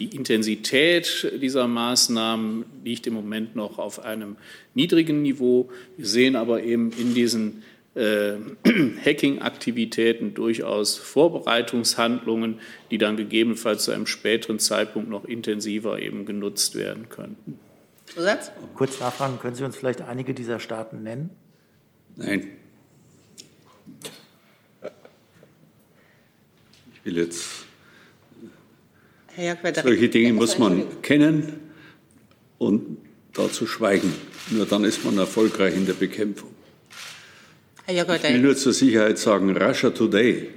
Die Intensität dieser Maßnahmen liegt im Moment noch auf einem niedrigen Niveau. Wir sehen aber eben in diesen äh, Hacking-Aktivitäten durchaus Vorbereitungshandlungen, die dann gegebenenfalls zu einem späteren Zeitpunkt noch intensiver eben genutzt werden könnten. Zusatz? Kurz nachfragen, können Sie uns vielleicht einige dieser Staaten nennen? Nein. Ich will jetzt. Solche Dinge muss man kennen und dazu schweigen. Nur dann ist man erfolgreich in der Bekämpfung. Ich will nur zur Sicherheit sagen, Russia Today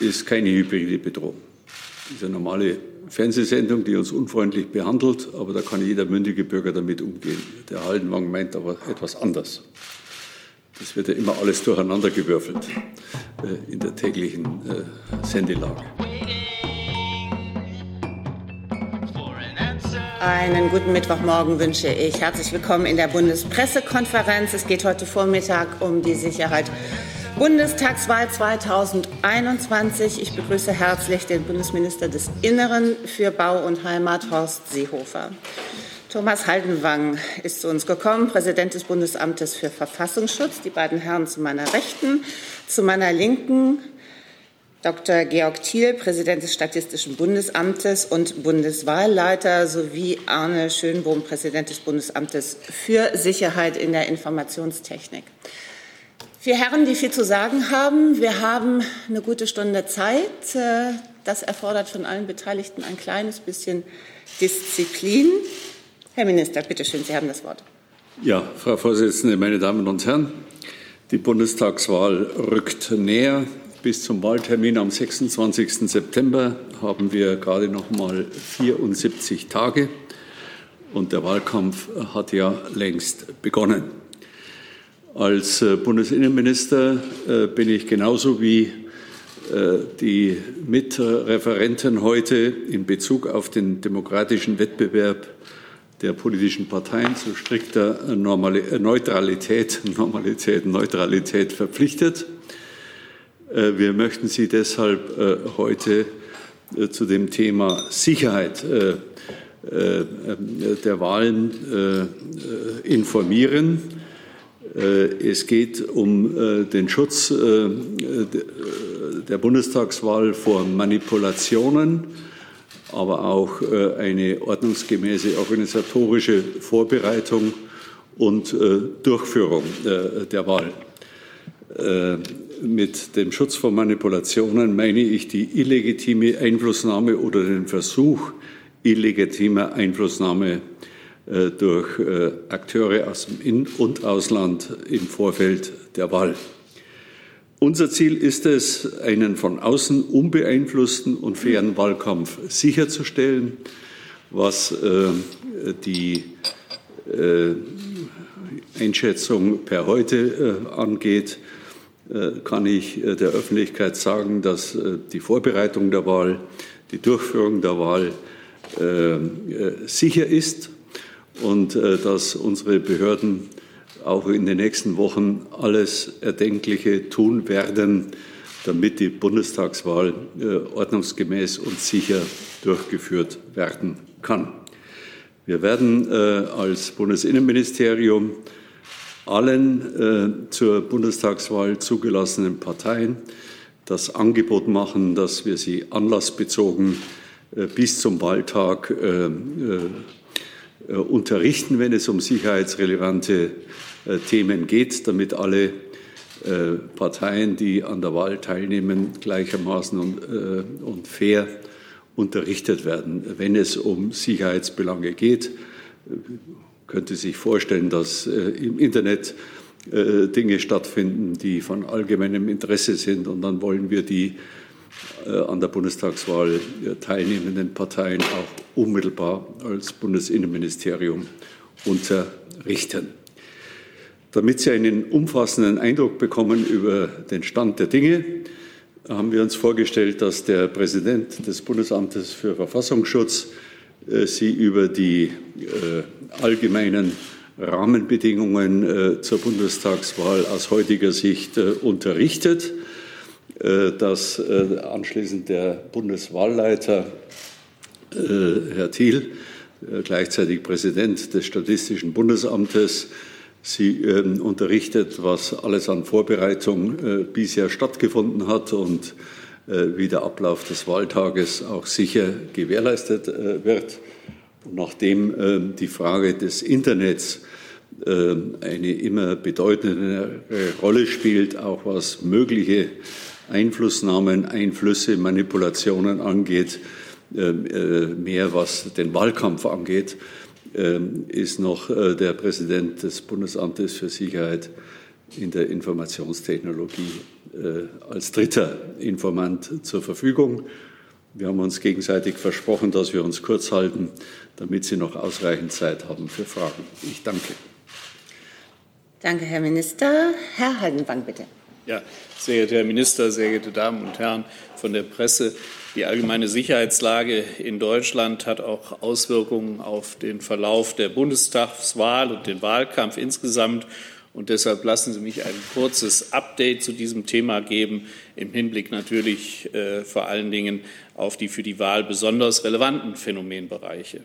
ist keine hybride Bedrohung. Das ist eine normale Fernsehsendung, die uns unfreundlich behandelt, aber da kann jeder mündige Bürger damit umgehen. Der Haldenwang meint aber etwas anders. Das wird ja immer alles durcheinandergewürfelt äh, in der täglichen äh, Sendelage. Einen guten Mittwochmorgen wünsche ich. Herzlich willkommen in der Bundespressekonferenz. Es geht heute Vormittag um die Sicherheit Bundestagswahl 2021. Ich begrüße herzlich den Bundesminister des Inneren für Bau und Heimat, Horst Seehofer. Thomas Haldenwang ist zu uns gekommen, Präsident des Bundesamtes für Verfassungsschutz. Die beiden Herren zu meiner Rechten, zu meiner Linken Dr. Georg Thiel, Präsident des Statistischen Bundesamtes und Bundeswahlleiter, sowie Arne Schönbohm, Präsident des Bundesamtes für Sicherheit in der Informationstechnik. Vier Herren, die viel zu sagen haben. Wir haben eine gute Stunde Zeit. Das erfordert von allen Beteiligten ein kleines bisschen Disziplin. Herr Minister, bitte schön, Sie haben das Wort. Ja, Frau Vorsitzende, meine Damen und Herren, die Bundestagswahl rückt näher. Bis zum Wahltermin am 26. September haben wir gerade noch mal 74 Tage und der Wahlkampf hat ja längst begonnen. Als äh, Bundesinnenminister äh, bin ich genauso wie äh, die Mitreferenten heute in Bezug auf den demokratischen Wettbewerb der politischen Parteien zu strikter Neutralität, Normalität, Neutralität verpflichtet. Äh, wir möchten Sie deshalb äh, heute äh, zu dem Thema Sicherheit der Wahlen informieren. Es geht um den Schutz der Bundestagswahl vor Manipulationen, aber auch eine ordnungsgemäße organisatorische Vorbereitung und Durchführung der Wahl. Mit dem Schutz vor Manipulationen meine ich die illegitime Einflussnahme oder den Versuch illegitimer Einflussnahme äh, durch äh, Akteure aus dem In- und Ausland im Vorfeld der Wahl. Unser Ziel ist es, einen von außen unbeeinflussten und fairen Wahlkampf sicherzustellen, was äh, die Einschätzung per heute angeht äh, kann ich äh, der Öffentlichkeit sagen, dass äh, die Vorbereitung der Wahl, die Durchführung der Wahl sicher ist und dass unsere Behörden auch in den nächsten Wochen alles Erdenkliche tun werden, damit die Bundestagswahl ordnungsgemäß und sicher durchgeführt werden kann. Wir werden als Bundesinnenministerium allen äh, zur Bundestagswahl zugelassenen Parteien das Angebot machen, dass wir sie anlassbezogen äh, bis zum Wahltag äh, äh, äh unterrichten, wenn es um sicherheitsrelevante äh, Themen geht, damit alle Parteien, die an der Wahl teilnehmen, gleichermaßen und, und fair unterrichtet werden, wenn es um Sicherheitsbelange geht könnte sich vorstellen, dass äh, im Internet äh, Dinge stattfinden, die von allgemeinem Interesse sind. Und dann wollen wir die äh, an der Bundestagswahl teilnehmenden Parteien auch unmittelbar als Bundesinnenministerium unterrichten. Damit Sie einen umfassenden Eindruck bekommen über den Stand der Dinge, haben wir uns vorgestellt, dass der Präsident des Bundesamtes für Verfassungsschutz Sie über die äh, allgemeinen Rahmenbedingungen äh, zur Bundestagswahl aus heutiger Sicht unterrichtet, dass anschließend der Bundeswahlleiter Herr Thiel, gleichzeitig Präsident des Statistischen Bundesamtes, Sie ähm, unterrichtet, was alles an Vorbereitung äh, bisher stattgefunden hat und äh, wie der Ablauf des Wahltages auch sicher gewährleistet äh, wird. Und nachdem ähm, die Frage des Internets ähm, eine immer bedeutendere Rolle spielt, auch was mögliche Einflussnahmen, Einflüsse, Manipulationen angeht, mehr was den Wahlkampf angeht, ähm, ist noch äh, der Präsident des Bundesamtes für Sicherheit in der Informationstechnologie äh, als dritter Informant zur Verfügung. Wir haben uns gegenseitig versprochen, dass wir uns kurz halten, damit Sie noch ausreichend Zeit haben für Fragen. Ich danke. Danke, Herr Minister. Herr Haldenwang, bitte. Ja, sehr geehrter Herr Minister, sehr geehrte Damen und Herren von der Presse. Die allgemeine Sicherheitslage in Deutschland hat auch Auswirkungen auf den Verlauf der Bundestagswahl und den Wahlkampf insgesamt. Und deshalb lassen Sie mich ein kurzes Update zu diesem Thema geben, im Hinblick natürlich äh, vor allen Dingen auf die für die Wahl besonders relevanten Phänomenbereiche.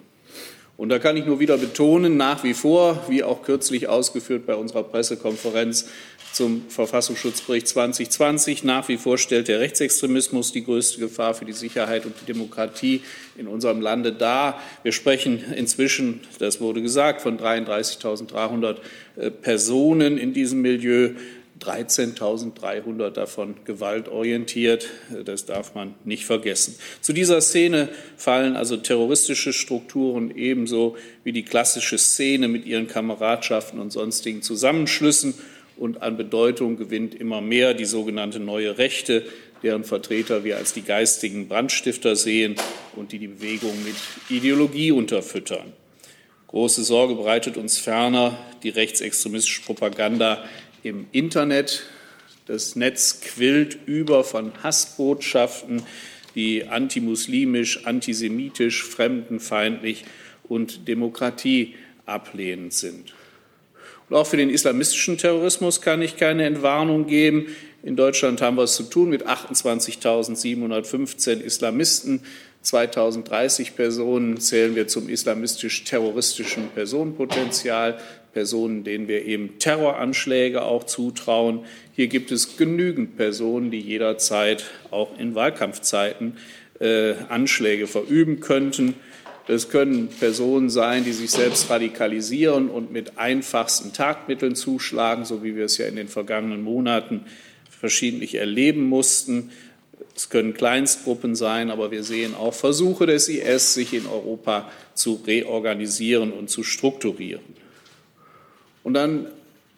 Und da kann ich nur wieder betonen, nach wie vor, wie auch kürzlich ausgeführt bei unserer Pressekonferenz, zum Verfassungsschutzbericht 2020. Nach wie vor stellt der Rechtsextremismus die größte Gefahr für die Sicherheit und die Demokratie in unserem Lande dar. Wir sprechen inzwischen, das wurde gesagt, von 33.300 äh, Personen in diesem Milieu. 13.300 davon gewaltorientiert. Das darf man nicht vergessen. Zu dieser Szene fallen also terroristische Strukturen ebenso wie die klassische Szene mit ihren Kameradschaften und sonstigen Zusammenschlüssen und an Bedeutung gewinnt immer mehr die sogenannte neue Rechte, deren Vertreter wir als die geistigen Brandstifter sehen und die die Bewegung mit Ideologie unterfüttern. Große Sorge bereitet uns ferner die rechtsextremistische Propaganda im Internet. Das Netz quillt über von Hassbotschaften, die antimuslimisch, antisemitisch, fremdenfeindlich und demokratieablehnend sind. Und auch für den islamistischen Terrorismus kann ich keine Entwarnung geben. In Deutschland haben wir es zu tun mit 28.715 Islamisten. 2030 Personen zählen wir zum islamistisch-terroristischen Personenpotenzial. Personen, denen wir eben Terroranschläge auch zutrauen. Hier gibt es genügend Personen, die jederzeit auch in Wahlkampfzeiten äh, Anschläge verüben könnten. Das können Personen sein, die sich selbst radikalisieren und mit einfachsten Tatmitteln zuschlagen, so wie wir es ja in den vergangenen Monaten verschiedentlich erleben mussten. Es können Kleinstgruppen sein, aber wir sehen auch Versuche des IS, sich in Europa zu reorganisieren und zu strukturieren. Und dann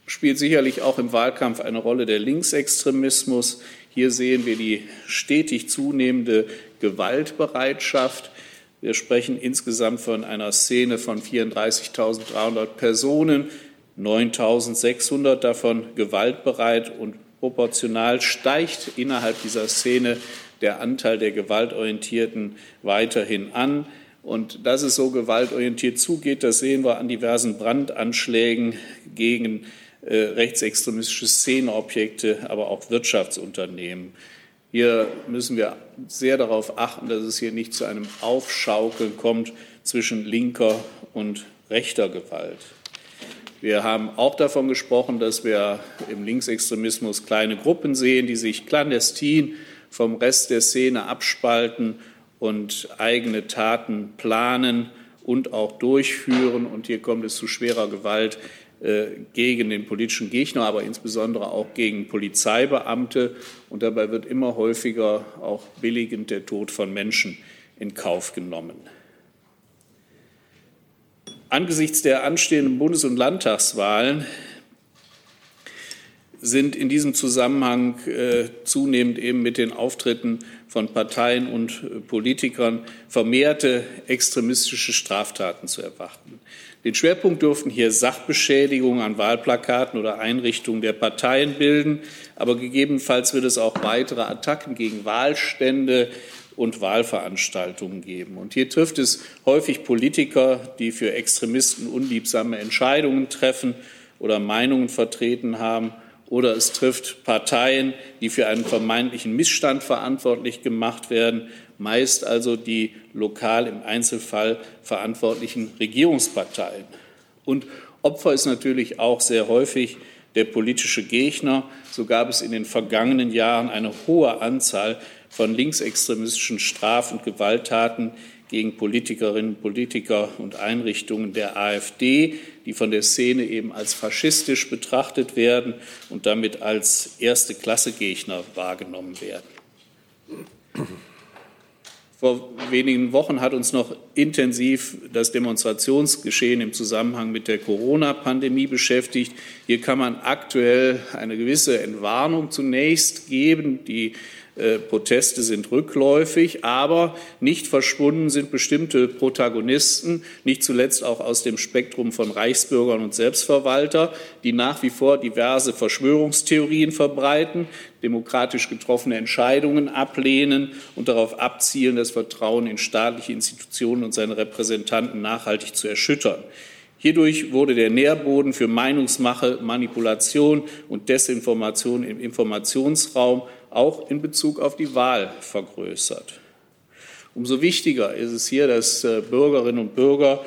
spielt sicherlich auch im Wahlkampf eine Rolle der Linksextremismus. Hier sehen wir die stetig zunehmende Gewaltbereitschaft wir sprechen insgesamt von einer Szene von 34.300 Personen, 9.600 davon gewaltbereit und proportional steigt innerhalb dieser Szene der Anteil der Gewaltorientierten weiterhin an. Und dass es so gewaltorientiert zugeht, das sehen wir an diversen Brandanschlägen gegen äh, rechtsextremistische Szeneobjekte, aber auch Wirtschaftsunternehmen. Hier müssen wir sehr darauf achten, dass es hier nicht zu einem Aufschaukeln kommt zwischen linker und rechter Gewalt. Wir haben auch davon gesprochen, dass wir im Linksextremismus kleine Gruppen sehen, die sich clandestin vom Rest der Szene abspalten und eigene Taten planen und auch durchführen. Und hier kommt es zu schwerer Gewalt gegen den politischen Gegner, aber insbesondere auch gegen Polizeibeamte. Und dabei wird immer häufiger auch billigend der Tod von Menschen in Kauf genommen. Angesichts der anstehenden Bundes- und Landtagswahlen sind in diesem Zusammenhang äh, zunehmend eben mit den Auftritten von Parteien und äh, Politikern vermehrte extremistische Straftaten zu erwarten. Den Schwerpunkt dürften hier Sachbeschädigungen an Wahlplakaten oder Einrichtungen der Parteien bilden, aber gegebenenfalls wird es auch weitere Attacken gegen Wahlstände und Wahlveranstaltungen geben. Und hier trifft es häufig Politiker, die für Extremisten unliebsame Entscheidungen treffen oder Meinungen vertreten haben, oder es trifft Parteien, die für einen vermeintlichen Missstand verantwortlich gemacht werden meist also die lokal im Einzelfall verantwortlichen Regierungsparteien. Und Opfer ist natürlich auch sehr häufig der politische Gegner. So gab es in den vergangenen Jahren eine hohe Anzahl von linksextremistischen Straf- und Gewalttaten gegen Politikerinnen, Politiker und Einrichtungen der AfD, die von der Szene eben als faschistisch betrachtet werden und damit als erste Klasse Gegner wahrgenommen werden. Vor wenigen Wochen hat uns noch intensiv das Demonstrationsgeschehen im Zusammenhang mit der Corona-Pandemie beschäftigt. Hier kann man aktuell eine gewisse Entwarnung zunächst geben. Die Proteste sind rückläufig, aber nicht verschwunden sind bestimmte Protagonisten, nicht zuletzt auch aus dem Spektrum von Reichsbürgern und Selbstverwalter, die nach wie vor diverse Verschwörungstheorien verbreiten, demokratisch getroffene Entscheidungen ablehnen und darauf abzielen, das Vertrauen in staatliche Institutionen und seine Repräsentanten nachhaltig zu erschüttern. Hierdurch wurde der Nährboden für Meinungsmache, Manipulation und Desinformation im Informationsraum auch in Bezug auf die Wahl vergrößert. Umso wichtiger ist es hier, dass äh, Bürgerinnen und Bürger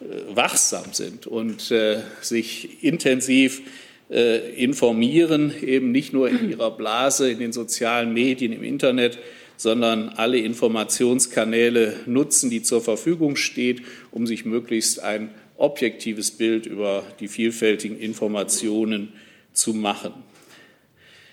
äh, wachsam sind und äh, sich intensiv informieren, eben nicht nur in ihrer Blase, in den sozialen Medien, im Internet, sondern alle Informationskanäle nutzen, die zur Verfügung stehen, um sich möglichst ein objektives Bild über die vielfältigen Informationen zu machen.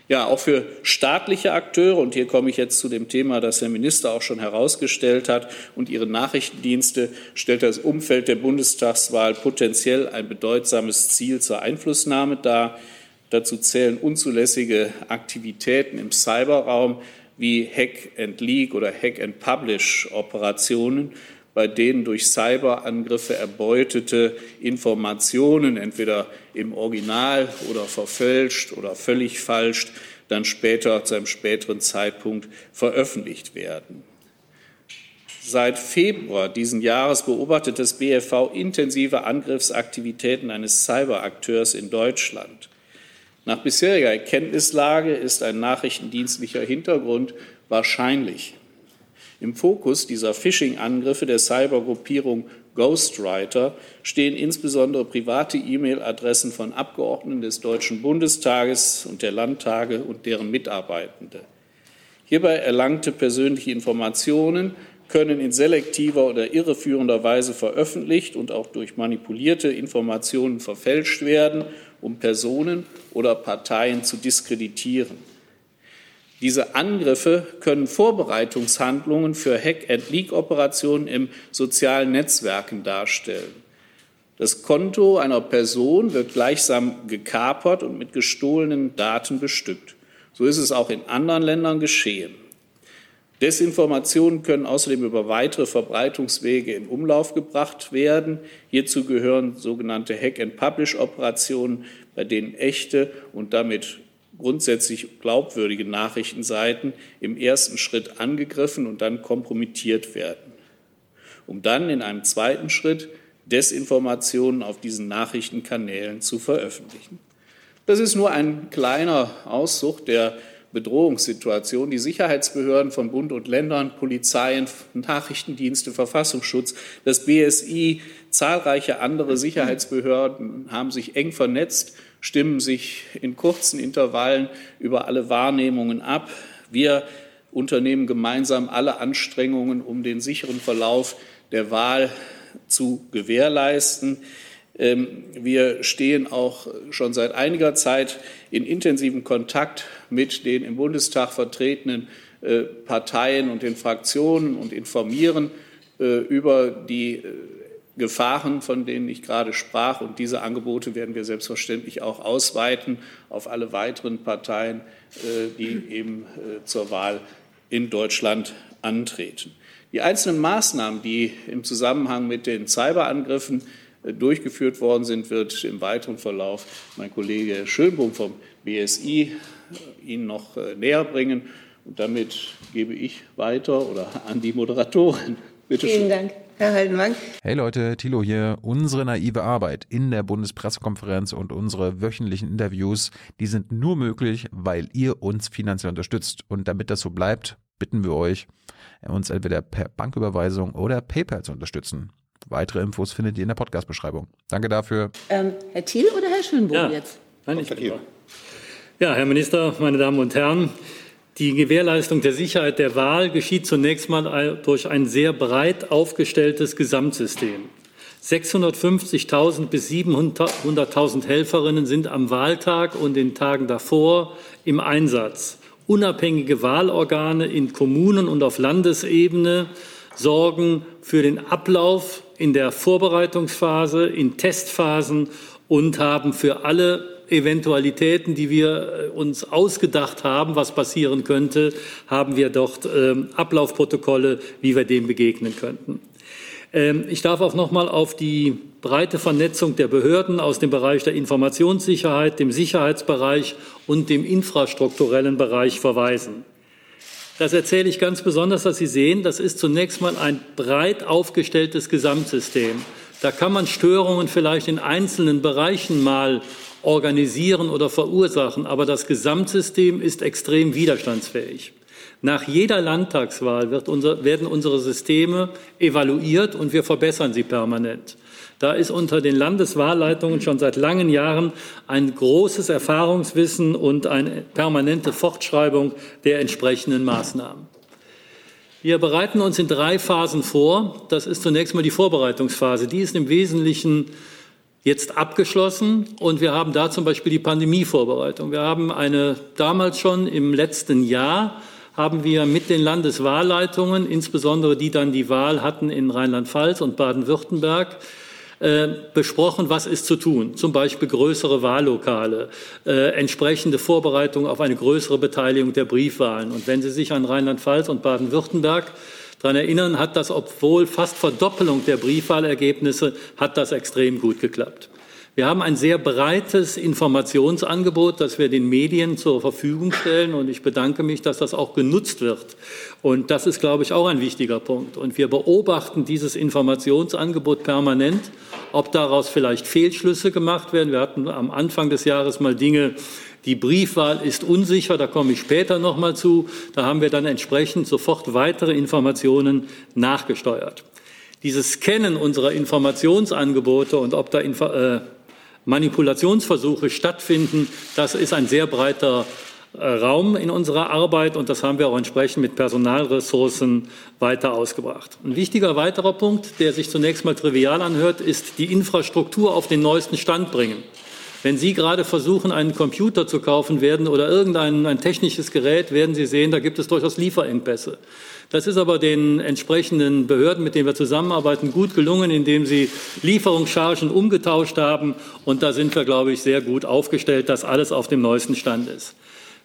Ja, auch für staatliche Akteure, und hier komme ich jetzt zu dem Thema, das der Minister auch schon herausgestellt hat, und ihre Nachrichtendienste, stellt das Umfeld der Bundestagswahl potenziell ein bedeutsames Ziel zur Einflussnahme dar. Dazu zählen unzulässige Aktivitäten im Cyberraum wie Hack and Leak oder Hack and Publish Operationen bei denen durch Cyberangriffe erbeutete Informationen entweder im Original oder verfälscht oder völlig falsch dann später zu einem späteren Zeitpunkt veröffentlicht werden. Seit Februar diesen Jahres beobachtet das BFV intensive Angriffsaktivitäten eines Cyberakteurs in Deutschland. Nach bisheriger Erkenntnislage ist ein nachrichtendienstlicher Hintergrund wahrscheinlich. Im Fokus dieser Phishing-Angriffe der Cybergruppierung Ghostwriter stehen insbesondere private E-Mail-Adressen von Abgeordneten des Deutschen Bundestages und der Landtage und deren Mitarbeitende. Hierbei erlangte persönliche Informationen können in selektiver oder irreführender Weise veröffentlicht und auch durch manipulierte Informationen verfälscht werden, um Personen oder Parteien zu diskreditieren. Diese Angriffe können Vorbereitungshandlungen für Hack-and-Leak-Operationen im sozialen Netzwerken darstellen. Das Konto einer Person wird gleichsam gekapert und mit gestohlenen Daten bestückt. So ist es auch in anderen Ländern geschehen. Desinformationen können außerdem über weitere Verbreitungswege in Umlauf gebracht werden. Hierzu gehören sogenannte Hack-and-Publish-Operationen, bei denen echte und damit grundsätzlich glaubwürdige Nachrichtenseiten im ersten Schritt angegriffen und dann kompromittiert werden, um dann in einem zweiten Schritt Desinformationen auf diesen Nachrichtenkanälen zu veröffentlichen. Das ist nur ein kleiner Auszug der Bedrohungssituation. Die Sicherheitsbehörden von Bund und Ländern, Polizeien, Nachrichtendienste, Verfassungsschutz, das BSI, zahlreiche andere Sicherheitsbehörden haben sich eng vernetzt stimmen sich in kurzen Intervallen über alle Wahrnehmungen ab. Wir unternehmen gemeinsam alle Anstrengungen, um den sicheren Verlauf der Wahl zu gewährleisten. Ähm, wir stehen auch schon seit einiger Zeit in intensivem Kontakt mit den im Bundestag vertretenen äh, Parteien und den Fraktionen und informieren äh, über die äh, Gefahren, von denen ich gerade sprach. Und diese Angebote werden wir selbstverständlich auch ausweiten auf alle weiteren Parteien, äh, die eben äh, zur Wahl in Deutschland antreten. Die einzelnen Maßnahmen, die im Zusammenhang mit den Cyberangriffen äh, durchgeführt worden sind, wird im weiteren Verlauf mein Kollege Schönbohm vom BSI Ihnen noch näher bringen. Und damit gebe ich weiter oder an die Moderatorin. Bitte Vielen schön. Dank. Herr Haldenwang. Hey Leute, Thilo hier. Unsere naive Arbeit in der Bundespressekonferenz und unsere wöchentlichen Interviews, die sind nur möglich, weil ihr uns finanziell unterstützt. Und damit das so bleibt, bitten wir euch, uns entweder per Banküberweisung oder PayPal zu unterstützen. Weitere Infos findet ihr in der Podcast-Beschreibung. Danke dafür. Ähm, Herr Thiel oder Herr Schönbohm Ja. jetzt? Nein, ich bin da. Ja, Herr Minister, meine Damen und Herren, die Gewährleistung der Sicherheit der Wahl geschieht zunächst mal durch ein sehr breit aufgestelltes Gesamtsystem. 650.000 bis 700.000 Helferinnen sind am Wahltag und den Tagen davor im Einsatz. Unabhängige Wahlorgane in Kommunen und auf Landesebene sorgen für den Ablauf in der Vorbereitungsphase, in Testphasen und haben für alle Eventualitäten, die wir äh, uns ausgedacht haben, was passieren könnte, haben wir dort ähm, Ablaufprotokolle, wie wir dem begegnen könnten. Ähm, ich darf auch noch mal auf die breite Vernetzung der Behörden aus dem Bereich der Informationssicherheit, dem Sicherheitsbereich und dem infrastrukturellen Bereich verweisen. Das erzähle ich ganz besonders, dass Sie sehen, das ist zunächst mal ein breit aufgestelltes Gesamtsystem. Da kann man Störungen vielleicht in einzelnen Bereichen mal organisieren oder verursachen, aber das Gesamtsystem ist extrem widerstandsfähig. Nach jeder Landtagswahl unser, werden unsere Systeme evaluiert und wir verbessern sie permanent. Da ist unter den Landeswahlleitungen schon seit langen Jahren ein großes Erfahrungswissen und eine permanente Fortschreibung der entsprechenden Maßnahmen. Wir bereiten uns in drei Phasen vor. Das ist zunächst mal die Vorbereitungsphase. Die ist im Wesentlichen jetzt abgeschlossen und wir haben da zum Beispiel die Pandemievorbereitung. Wir haben eine damals schon im letzten Jahr haben wir mit den Landeswahlleitungen, insbesondere die dann die Wahl hatten in Rheinland-Pfalz und Baden-Württemberg, äh, besprochen, was ist zu tun. Zum Beispiel größere Wahllokale, äh, entsprechende Vorbereitung auf eine größere Beteiligung der Briefwahlen. Und wenn Sie sich an Rheinland-Pfalz und Baden-Württemberg daran erinnern, hat das, obwohl fast Verdoppelung der Briefwahlergebnisse, hat das extrem gut geklappt. Wir haben ein sehr breites Informationsangebot, das wir den Medien zur Verfügung stellen. Und ich bedanke mich, dass das auch genutzt wird. Und das ist, glaube ich, auch ein wichtiger Punkt. Und wir beobachten dieses Informationsangebot permanent, ob daraus vielleicht Fehlschlüsse gemacht werden. Wir hatten am Anfang des Jahres mal Dinge, die Briefwahl ist unsicher, da komme ich später noch mal zu. Da haben wir dann entsprechend sofort weitere Informationen nachgesteuert. Dieses Scannen unserer Informationsangebote und ob da äh, Manipulationsversuche stattfinden, das ist ein sehr breiter äh, Raum in unserer Arbeit und das haben wir auch entsprechend mit Personalressourcen weiter ausgebracht. Ein wichtiger weiterer Punkt, der sich zunächst mal trivial anhört, ist die Infrastruktur auf den neuesten Stand bringen. Wenn Sie gerade versuchen, einen Computer zu kaufen werden oder irgendein ein technisches Gerät, werden Sie sehen, da gibt es durchaus Lieferengpässe. Das ist aber den entsprechenden Behörden, mit denen wir zusammenarbeiten, gut gelungen, indem sie Lieferungschargen umgetauscht haben. Und da sind wir, glaube ich, sehr gut aufgestellt, dass alles auf dem neuesten Stand ist.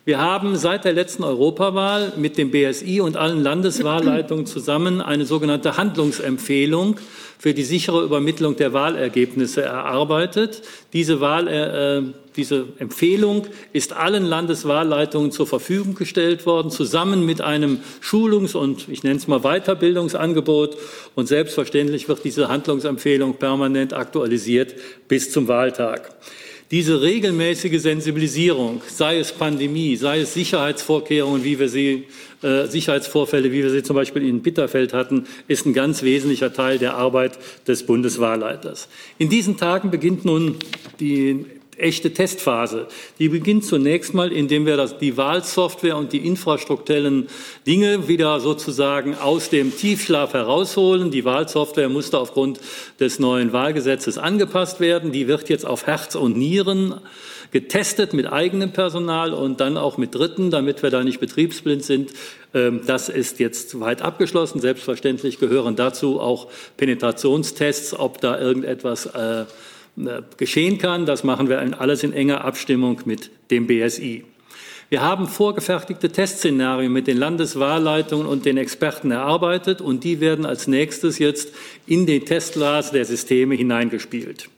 Wir haben seit der letzten Europawahl mit dem BSI und allen Landeswahlleitungen zusammen eine sogenannte Handlungsempfehlung für die sichere Übermittlung der Wahlergebnisse erarbeitet. Diese, Wahl, äh, diese Empfehlung ist allen Landeswahlleitungen zur Verfügung gestellt worden, zusammen mit einem Schulungs- und ich nenne es mal Weiterbildungsangebot. Und selbstverständlich wird diese Handlungsempfehlung permanent aktualisiert bis zum Wahltag. Diese regelmäßige Sensibilisierung, sei es Pandemie, sei es Sicherheitsvorkehrungen, wie wir sie, äh, Sicherheitsvorfälle, wie wir sie zum Beispiel in Bitterfeld hatten, ist ein ganz wesentlicher Teil der Arbeit des Bundeswahlleiters. In diesen Tagen beginnt nun die echte Testphase. Die beginnt zunächst mal, indem wir das, die Wahlsoftware und die infrastrukturellen Dinge wieder sozusagen aus dem Tiefschlaf herausholen. Die Wahlsoftware musste aufgrund des neuen Wahlgesetzes angepasst werden. Die wird jetzt auf Herz und Nieren getestet mit eigenem Personal und dann auch mit Dritten, damit wir da nicht betriebsblind sind. Ähm, das ist jetzt weit abgeschlossen. Selbstverständlich gehören dazu auch Penetrationstests, ob da irgendetwas äh, geschehen kann. Das machen wir alles in enger Abstimmung mit dem BSI. Wir haben vorgefertigte Testszenarien mit den Landeswahlleitungen und den Experten erarbeitet und die werden als nächstes jetzt in den Testglas der Systeme hineingespielt.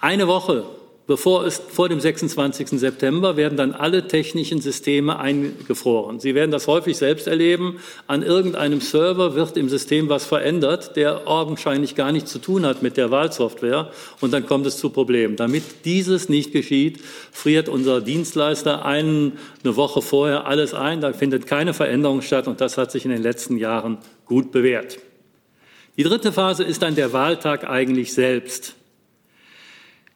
Eine Woche bevor es vor dem 26. September werden dann alle technischen Systeme eingefroren. Sie werden das häufig selbst erleben. An irgendeinem Server wird im System was verändert, der augenscheinlich gar nichts zu tun hat mit der Wahlsoftware. Und dann kommt es zu Problemen. Damit dieses nicht geschieht, friert unser Dienstleister eine Woche vorher alles ein. Da findet keine Veränderung statt. Und das hat sich in den letzten Jahren gut bewährt. Die dritte Phase ist dann der Wahltag eigentlich selbst.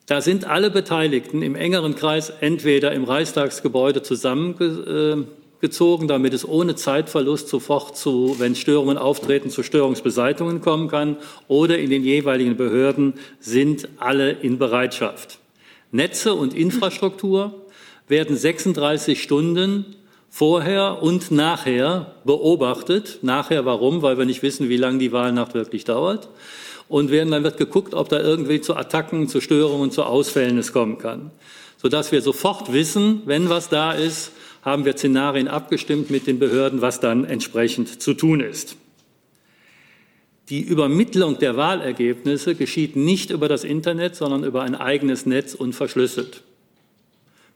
Da sind alle Beteiligten im engeren Kreis entweder im Reichstagsgebäude zusammengezogen, damit es ohne Zeitverlust sofort zu, wenn Störungen auftreten, zu Störungsbeseitigungen kommen kann, oder in den jeweiligen Behörden sind alle in Bereitschaft. Netze und Infrastruktur werden 36 Stunden vorher und nachher beobachtet. Nachher warum? Weil wir nicht wissen, wie lange die Wahlnacht wirklich dauert und werden, dann wird geguckt, ob da irgendwie zu Attacken, zu Störungen, zu Ausfällen es kommen kann. Sodass wir sofort wissen, wenn was da ist, haben wir Szenarien abgestimmt mit den Behörden, was dann entsprechend zu tun ist. Die Übermittlung der Wahlergebnisse geschieht nicht über das Internet, sondern über ein eigenes Netz und verschlüsselt.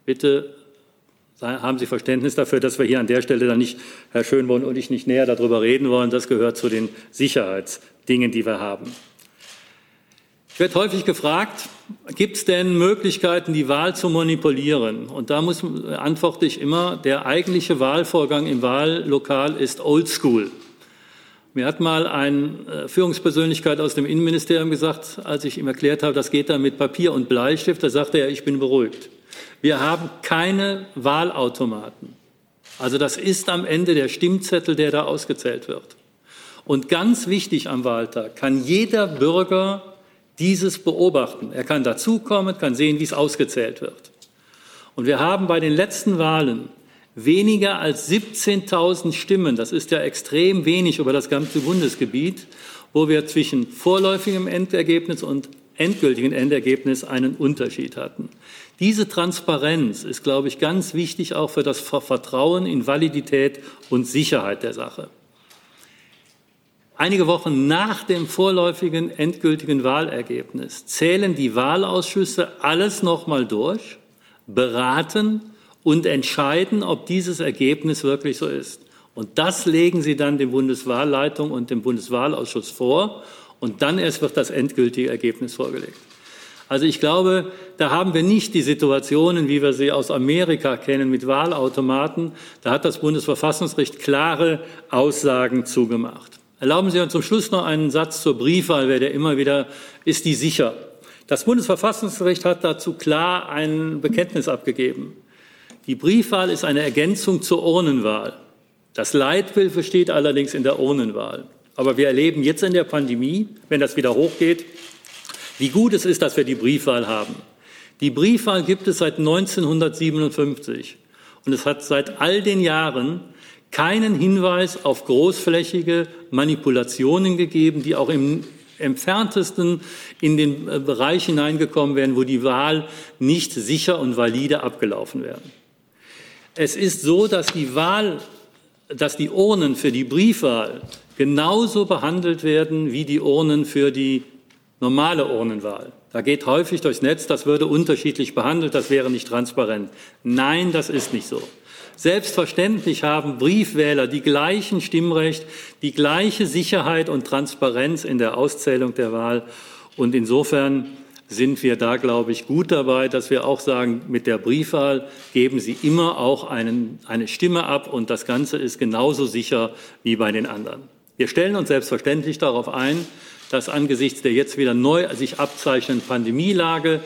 Bitte haben Sie Verständnis dafür, dass wir hier an der Stelle dann nicht, Herr Schönborn und ich, nicht näher darüber reden wollen. Das gehört zu den Sicherheitsdingen, die wir haben. Ich werde häufig gefragt, gibt es denn Möglichkeiten, die Wahl zu manipulieren? Und da muss, antworte ich immer, der eigentliche Wahlvorgang im Wahllokal ist oldschool. Mir hat mal eine äh, Führungspersönlichkeit aus dem Innenministerium gesagt, als ich ihm erklärt habe, das geht dann mit Papier und Bleistift, da sagte er, ich bin beruhigt. Wir haben keine Wahlautomaten. Also das ist am Ende der Stimmzettel, der da ausgezählt wird. Und ganz wichtig am Wahltag kann jeder Bürger dieses beobachten. Er kann dazukommen, kann sehen, wie es ausgezählt wird. Und wir haben bei den letzten Wahlen weniger als 17.000 Stimmen, das ist ja extrem wenig über das ganze Bundesgebiet, wo wir zwischen vorläufigem Endergebnis und endgültigen Endergebnis einen Unterschied hatten. Diese Transparenz ist, glaube ich, ganz wichtig auch für das Vertrauen in Validität und Sicherheit der Sache. Einige Wochen nach dem vorläufigen endgültigen Wahlergebnis zählen die Wahlausschüsse alles nochmal durch, beraten und entscheiden, ob dieses Ergebnis wirklich so ist. Und das legen sie dann der Bundeswahlleitung und dem Bundeswahlausschuss vor. Und dann erst wird das endgültige Ergebnis vorgelegt. Also ich glaube, da haben wir nicht die Situationen, wie wir sie aus Amerika kennen, mit Wahlautomaten. Da hat das Bundesverfassungsgericht klare Aussagen zugemacht. Erlauben Sie uns zum Schluss noch einen Satz zur Briefwahl, weil der immer wieder, ist die sicher? Das Bundesverfassungsgericht hat dazu klar ein Bekenntnis abgegeben. Die Briefwahl ist eine Ergänzung zur Urnenwahl. Das Leitbild steht allerdings in der Urnenwahl. Aber wir erleben jetzt in der Pandemie, wenn das wieder hochgeht, wie gut es ist, dass wir die Briefwahl haben. Die Briefwahl gibt es seit 1957 und es hat seit all den Jahren keinen Hinweis auf großflächige Manipulationen gegeben, die auch im entferntesten in den äh, Bereich hineingekommen wären, wo die Wahl nicht sicher und valide abgelaufen wäre. Es ist so, dass die Wahl, dass die Urnen für die Briefwahl genauso behandelt werden wie die Urnen für die normale Urnenwahl. Da geht häufig durchs Netz, das würde unterschiedlich behandelt, das wäre nicht transparent. Nein, das ist nicht so. Selbstverständlich haben Briefwähler die gleichen Stimmrecht, die gleiche Sicherheit und Transparenz in der Auszählung der Wahl. Und insofern sind wir da, glaube ich, gut dabei, dass wir auch sagen, mit der Briefwahl geben Sie immer auch einen, eine Stimme ab und das Ganze ist genauso sicher wie bei den anderen. Wir stellen uns selbstverständlich darauf ein, dass angesichts der jetzt wieder neu sich abzeichnenden Pandemielage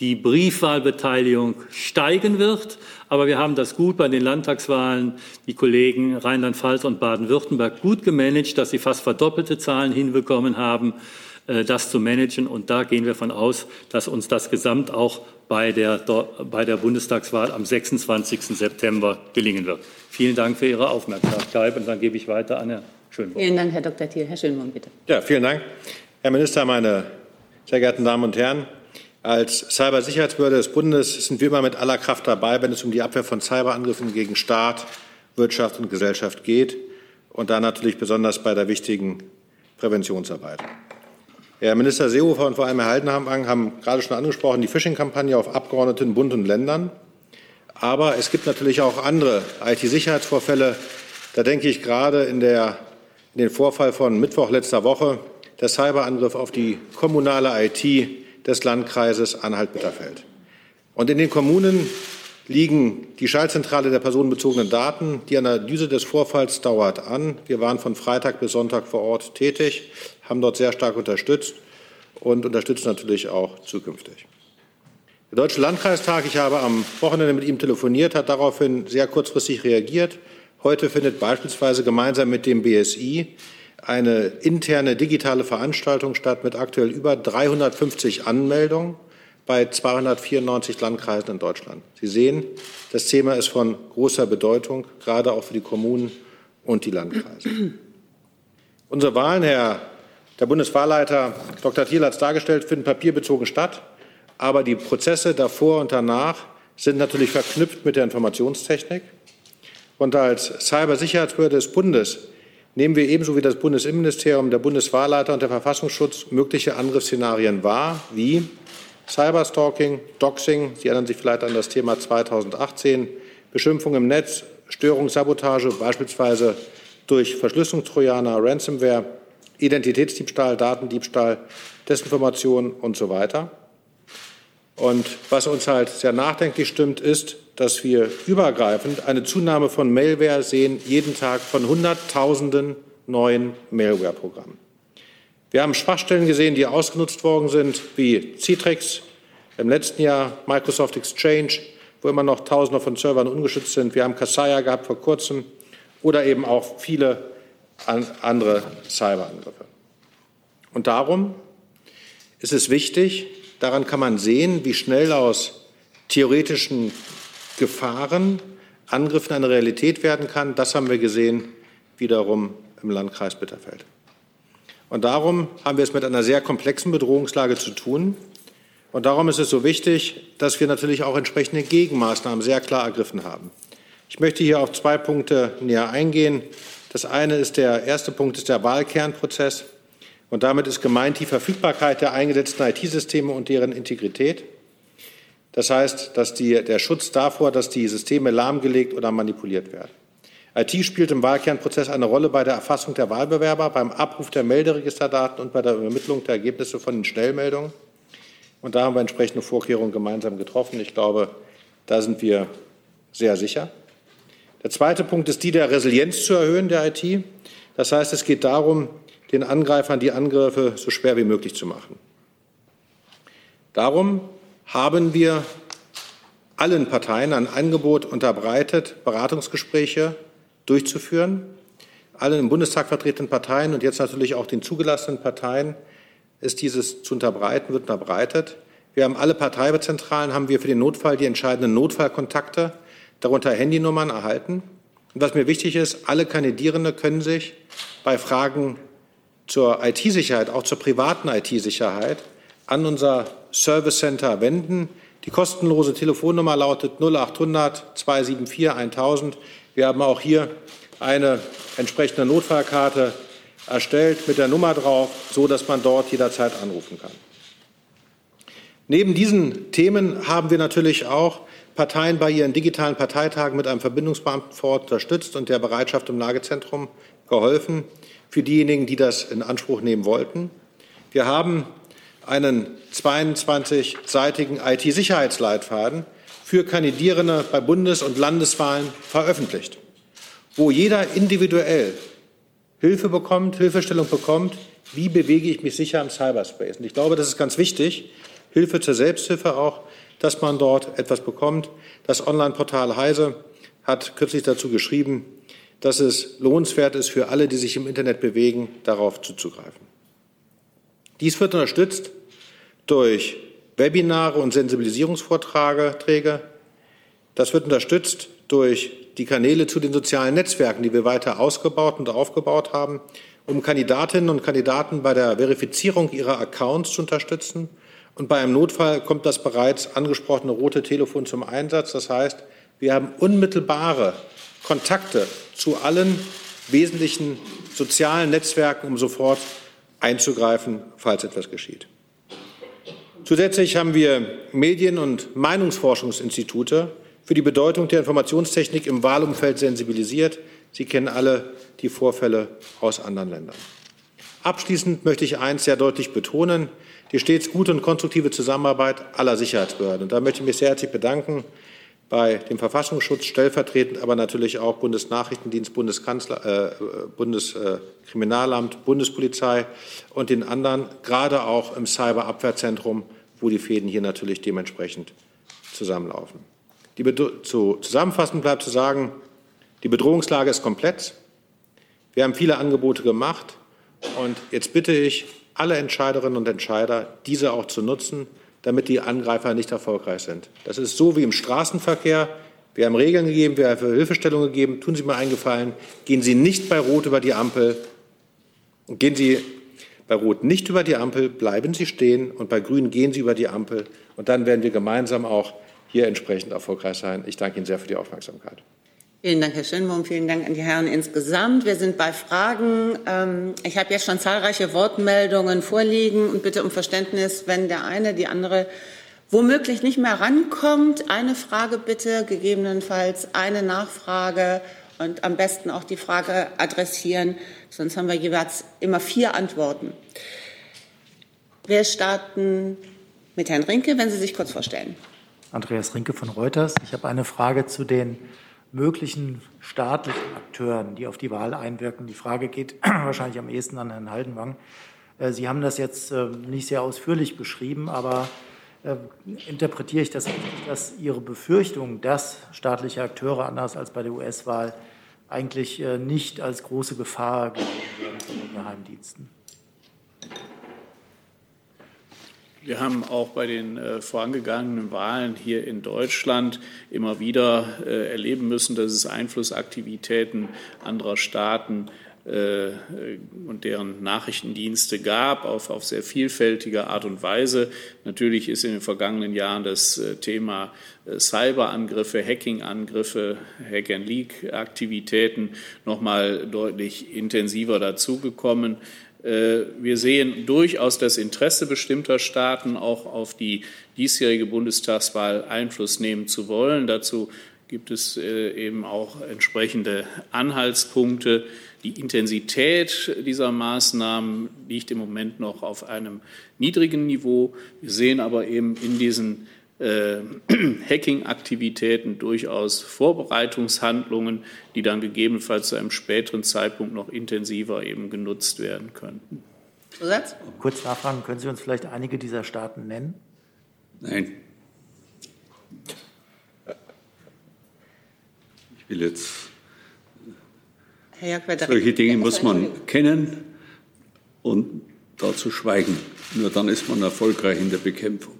die Briefwahlbeteiligung steigen wird. Aber wir haben das gut bei den Landtagswahlen, die Kollegen Rheinland-Pfalz und Baden-Württemberg gut gemanagt, dass sie fast verdoppelte Zahlen hinbekommen haben, äh, das zu managen. Und da gehen wir von aus, dass uns das gesamt auch bei der, bei der Bundestagswahl am 26. September gelingen wird. Vielen Dank für Ihre Aufmerksamkeit. Und dann gebe ich weiter an Herrn Schönborn. Vielen Dank, Herr Dr. Thiel. Herr Schönborn, bitte. Ja, vielen Dank. Herr Minister, meine sehr geehrten Damen und Herren, als Cybersicherheitsbehörde des Bundes sind wir immer mit aller Kraft dabei, wenn es um die Abwehr von Cyberangriffen gegen Staat, Wirtschaft und Gesellschaft geht und da natürlich besonders bei der wichtigen Präventionsarbeit. Herr Minister Seehofer und vor allem Herr Haldenham haben gerade schon angesprochen, die Phishing-Kampagne auf Abgeordneten, Bund und Ländern. Aber es gibt natürlich auch andere IT-Sicherheitsvorfälle. Da denke ich gerade in, der, in den Vorfall von Mittwoch letzter Woche, der Cyberangriff auf die kommunale IT des Landkreises Anhalt-Bitterfeld. Und in den Kommunen liegen die Schaltzentrale der personenbezogenen Daten. Die Analyse des Vorfalls dauert an. Wir waren von Freitag bis Sonntag vor Ort tätig, haben dort sehr stark unterstützt und unterstützen natürlich auch zukünftig. Der Deutsche Landkreistag, ich habe am Wochenende mit ihm telefoniert, hat daraufhin sehr kurzfristig reagiert. Heute findet beispielsweise gemeinsam mit dem BSI eine interne digitale Veranstaltung statt mit aktuell über 350 Anmeldungen bei 294 Landkreisen in Deutschland. Sie sehen, das Thema ist von großer Bedeutung, gerade auch für die Kommunen und die Landkreise. Unsere Wahlen, Herr der Bundeswahlleiter Dr. Thiel hat es dargestellt, finden papierbezogen statt. Aber die Prozesse davor und danach sind natürlich verknüpft mit der Informationstechnik. Und als Cybersicherheitsbehörde des Bundes nehmen wir ebenso wie das Bundesinnenministerium, der Bundeswahlleiter und der Verfassungsschutz mögliche Angriffsszenarien wahr, wie Cyberstalking, Doxing, Sie erinnern sich vielleicht an das Thema 2018, Beschimpfung im Netz, Störung, Sabotage, beispielsweise durch Verschlüsselungstrojaner, Ransomware, Identitätsdiebstahl, Datendiebstahl, Desinformation und so weiter. Und was uns halt sehr nachdenklich stimmt, ist, dass wir übergreifend eine Zunahme von Malware sehen, jeden Tag von Hunderttausenden neuen Malware-Programmen. Wir haben Schwachstellen gesehen, die ausgenutzt worden sind, wie Citrix, im letzten Jahr Microsoft Exchange, wo immer noch Tausende von Servern ungeschützt sind. Wir haben Kassaya gehabt vor kurzem oder eben auch viele andere Cyberangriffe. Und darum ist es wichtig, daran kann man sehen, wie schnell aus theoretischen Gefahren Angriffen eine Realität werden kann. Das haben wir gesehen wiederum im Landkreis Bitterfeld. Und darum haben wir es mit einer sehr komplexen Bedrohungslage zu tun. Und darum ist es so wichtig, dass wir natürlich auch entsprechende Gegenmaßnahmen sehr klar ergriffen haben. Ich möchte hier auf zwei Punkte näher eingehen. Das eine ist der erste Punkt ist der Wahlkernprozess. Und damit ist gemeint die Verfügbarkeit der eingesetzten IT-Systeme und deren Integrität. Das heißt, dass die, der Schutz davor, dass die Systeme lahmgelegt oder manipuliert werden. IT spielt im Wahlkernprozess eine Rolle bei der Erfassung der Wahlbewerber, beim Abruf der Melderegisterdaten und bei der Übermittlung der Ergebnisse von den Schnellmeldungen. Und da haben wir entsprechende Vorkehrungen gemeinsam getroffen. Ich glaube, da sind wir sehr sicher. Der zweite Punkt ist die der Resilienz zu erhöhen der IT. Das heißt, es geht darum, den Angreifern die Angriffe so schwer wie möglich zu machen. Darum haben wir allen Parteien ein Angebot unterbreitet, Beratungsgespräche durchzuführen. Allen im Bundestag vertretenen Parteien und jetzt natürlich auch den zugelassenen Parteien ist dieses zu unterbreiten, wird unterbreitet. Wir haben alle Parteizentralen, haben wir für den Notfall die entscheidenden Notfallkontakte, darunter Handynummern erhalten. Und was mir wichtig ist, alle Kandidierende können sich bei Fragen zur IT-Sicherheit, auch zur privaten IT-Sicherheit, an unser Service Center wenden. Die kostenlose Telefonnummer lautet 0800 274 1000. Wir haben auch hier eine entsprechende Notfallkarte erstellt mit der Nummer drauf, so dass man dort jederzeit anrufen kann. Neben diesen Themen haben wir natürlich auch Parteien bei ihren digitalen Parteitagen mit einem Verbindungsbeamten vor Ort unterstützt und der Bereitschaft im Lagezentrum geholfen für diejenigen, die das in Anspruch nehmen wollten. Wir haben einen 22-seitigen IT-Sicherheitsleitfaden für Kandidierende bei Bundes- und Landeswahlen veröffentlicht, wo jeder individuell Hilfe bekommt, Hilfestellung bekommt, wie bewege ich mich sicher im Cyberspace. Und ich glaube, das ist ganz wichtig, Hilfe zur Selbsthilfe auch, dass man dort etwas bekommt. Das Online-Portal Heise hat kürzlich dazu geschrieben, dass es lohnenswert ist für alle, die sich im Internet bewegen, darauf zuzugreifen. Dies wird unterstützt durch Webinare und Sensibilisierungsvorträge. Das wird unterstützt durch die Kanäle zu den sozialen Netzwerken, die wir weiter ausgebaut und aufgebaut haben, um Kandidatinnen und Kandidaten bei der Verifizierung ihrer Accounts zu unterstützen. Und bei einem Notfall kommt das bereits angesprochene rote Telefon zum Einsatz. Das heißt, wir haben unmittelbare Kontakte zu allen wesentlichen sozialen Netzwerken, um sofort einzugreifen, falls etwas geschieht. Zusätzlich haben wir Medien- und Meinungsforschungsinstitute für die Bedeutung der Informationstechnik im Wahlumfeld sensibilisiert. Sie kennen alle die Vorfälle aus anderen Ländern. Abschließend möchte ich eines sehr deutlich betonen, die stets gute und konstruktive Zusammenarbeit aller Sicherheitsbehörden. Und da möchte ich mich sehr herzlich bedanken bei dem Verfassungsschutz stellvertretend, aber natürlich auch Bundesnachrichtendienst, Bundeskanzler, äh, Bundeskriminalamt, Bundespolizei und den anderen, gerade auch im Cyberabwehrzentrum, wo die Fäden hier natürlich dementsprechend zusammenlaufen. Zu, zusammenfassend bleibt zu sagen, die Bedrohungslage ist komplex. Wir haben viele Angebote gemacht. Und jetzt bitte ich alle Entscheiderinnen und Entscheider, diese auch zu nutzen, damit die Angreifer nicht erfolgreich sind. Das ist so wie im Straßenverkehr. Wir haben Regeln gegeben, wir haben Hilfestellung gegeben. Tun Sie mir einen Gefallen, gehen Sie nicht bei Rot über die Ampel. Gehen Sie bei Rot nicht über die Ampel, bleiben Sie stehen und bei Grün gehen Sie über die Ampel. Und dann werden wir gemeinsam auch hier entsprechend erfolgreich sein. Ich danke Ihnen sehr für die Aufmerksamkeit. Vielen Dank, Herr Schönbohm. Vielen Dank an die Herren insgesamt. Wir sind bei Fragen. Ähm, ich habe jetzt schon zahlreiche Wortmeldungen vorliegen und bitte um Verständnis, wenn der eine, die andere womöglich nicht mehr rankommt. Eine Frage bitte, gegebenenfalls eine Nachfrage und am besten auch die Frage adressieren. Sonst haben wir jeweils immer vier Antworten. Wir starten mit Herrn Rinke, wenn Sie sich kurz vorstellen. Andreas Rinke von Reuters. Ich habe eine Frage zu den möglichen staatlichen Akteuren, die auf die Wahl einwirken. Die Frage geht wahrscheinlich am ehesten an Herrn Haldenwang. Äh, Sie haben das jetzt äh, nicht sehr ausführlich beschrieben, aber äh, interpretiere ich das richtig, dass Ihre Befürchtung, dass staatliche Akteure anders als bei der US-Wahl eigentlich nicht als große Gefahr gesehen werden von den Geheimdiensten? Wir haben auch bei den äh, vorangegangenen Wahlen hier in Deutschland immer wieder äh, erleben müssen, dass es Einflussaktivitäten anderer Staaten äh, und deren Nachrichtendienste gab, auf, auf sehr vielfältige Art und Weise. Natürlich ist in den vergangenen Jahren das äh, Thema äh, Cyberangriffe, Hackingangriffe, Hack-and-Leak-Aktivitäten noch mal deutlich intensiver dazugekommen. Äh, wir sehen durchaus das Interesse bestimmter Staaten, auch auf die diesjährige Bundestagswahl Einfluss nehmen zu wollen. Dazu gibt es äh, eben auch entsprechende Anhaltspunkte. Die Intensität dieser Maßnahmen liegt im Moment noch auf einem niedrigen Niveau. Wir sehen aber eben in diesen Hacking-Aktivitäten durchaus Vorbereitungshandlungen, die dann gegebenenfalls zu einem späteren Zeitpunkt noch intensiver eben genutzt werden könnten. Zusatz? Kurz nachfragen, können Sie uns vielleicht einige dieser Staaten nennen? Nein. Ich will jetzt. Solche Dinge muss man kennen und dazu schweigen. Nur dann ist man erfolgreich in der Bekämpfung.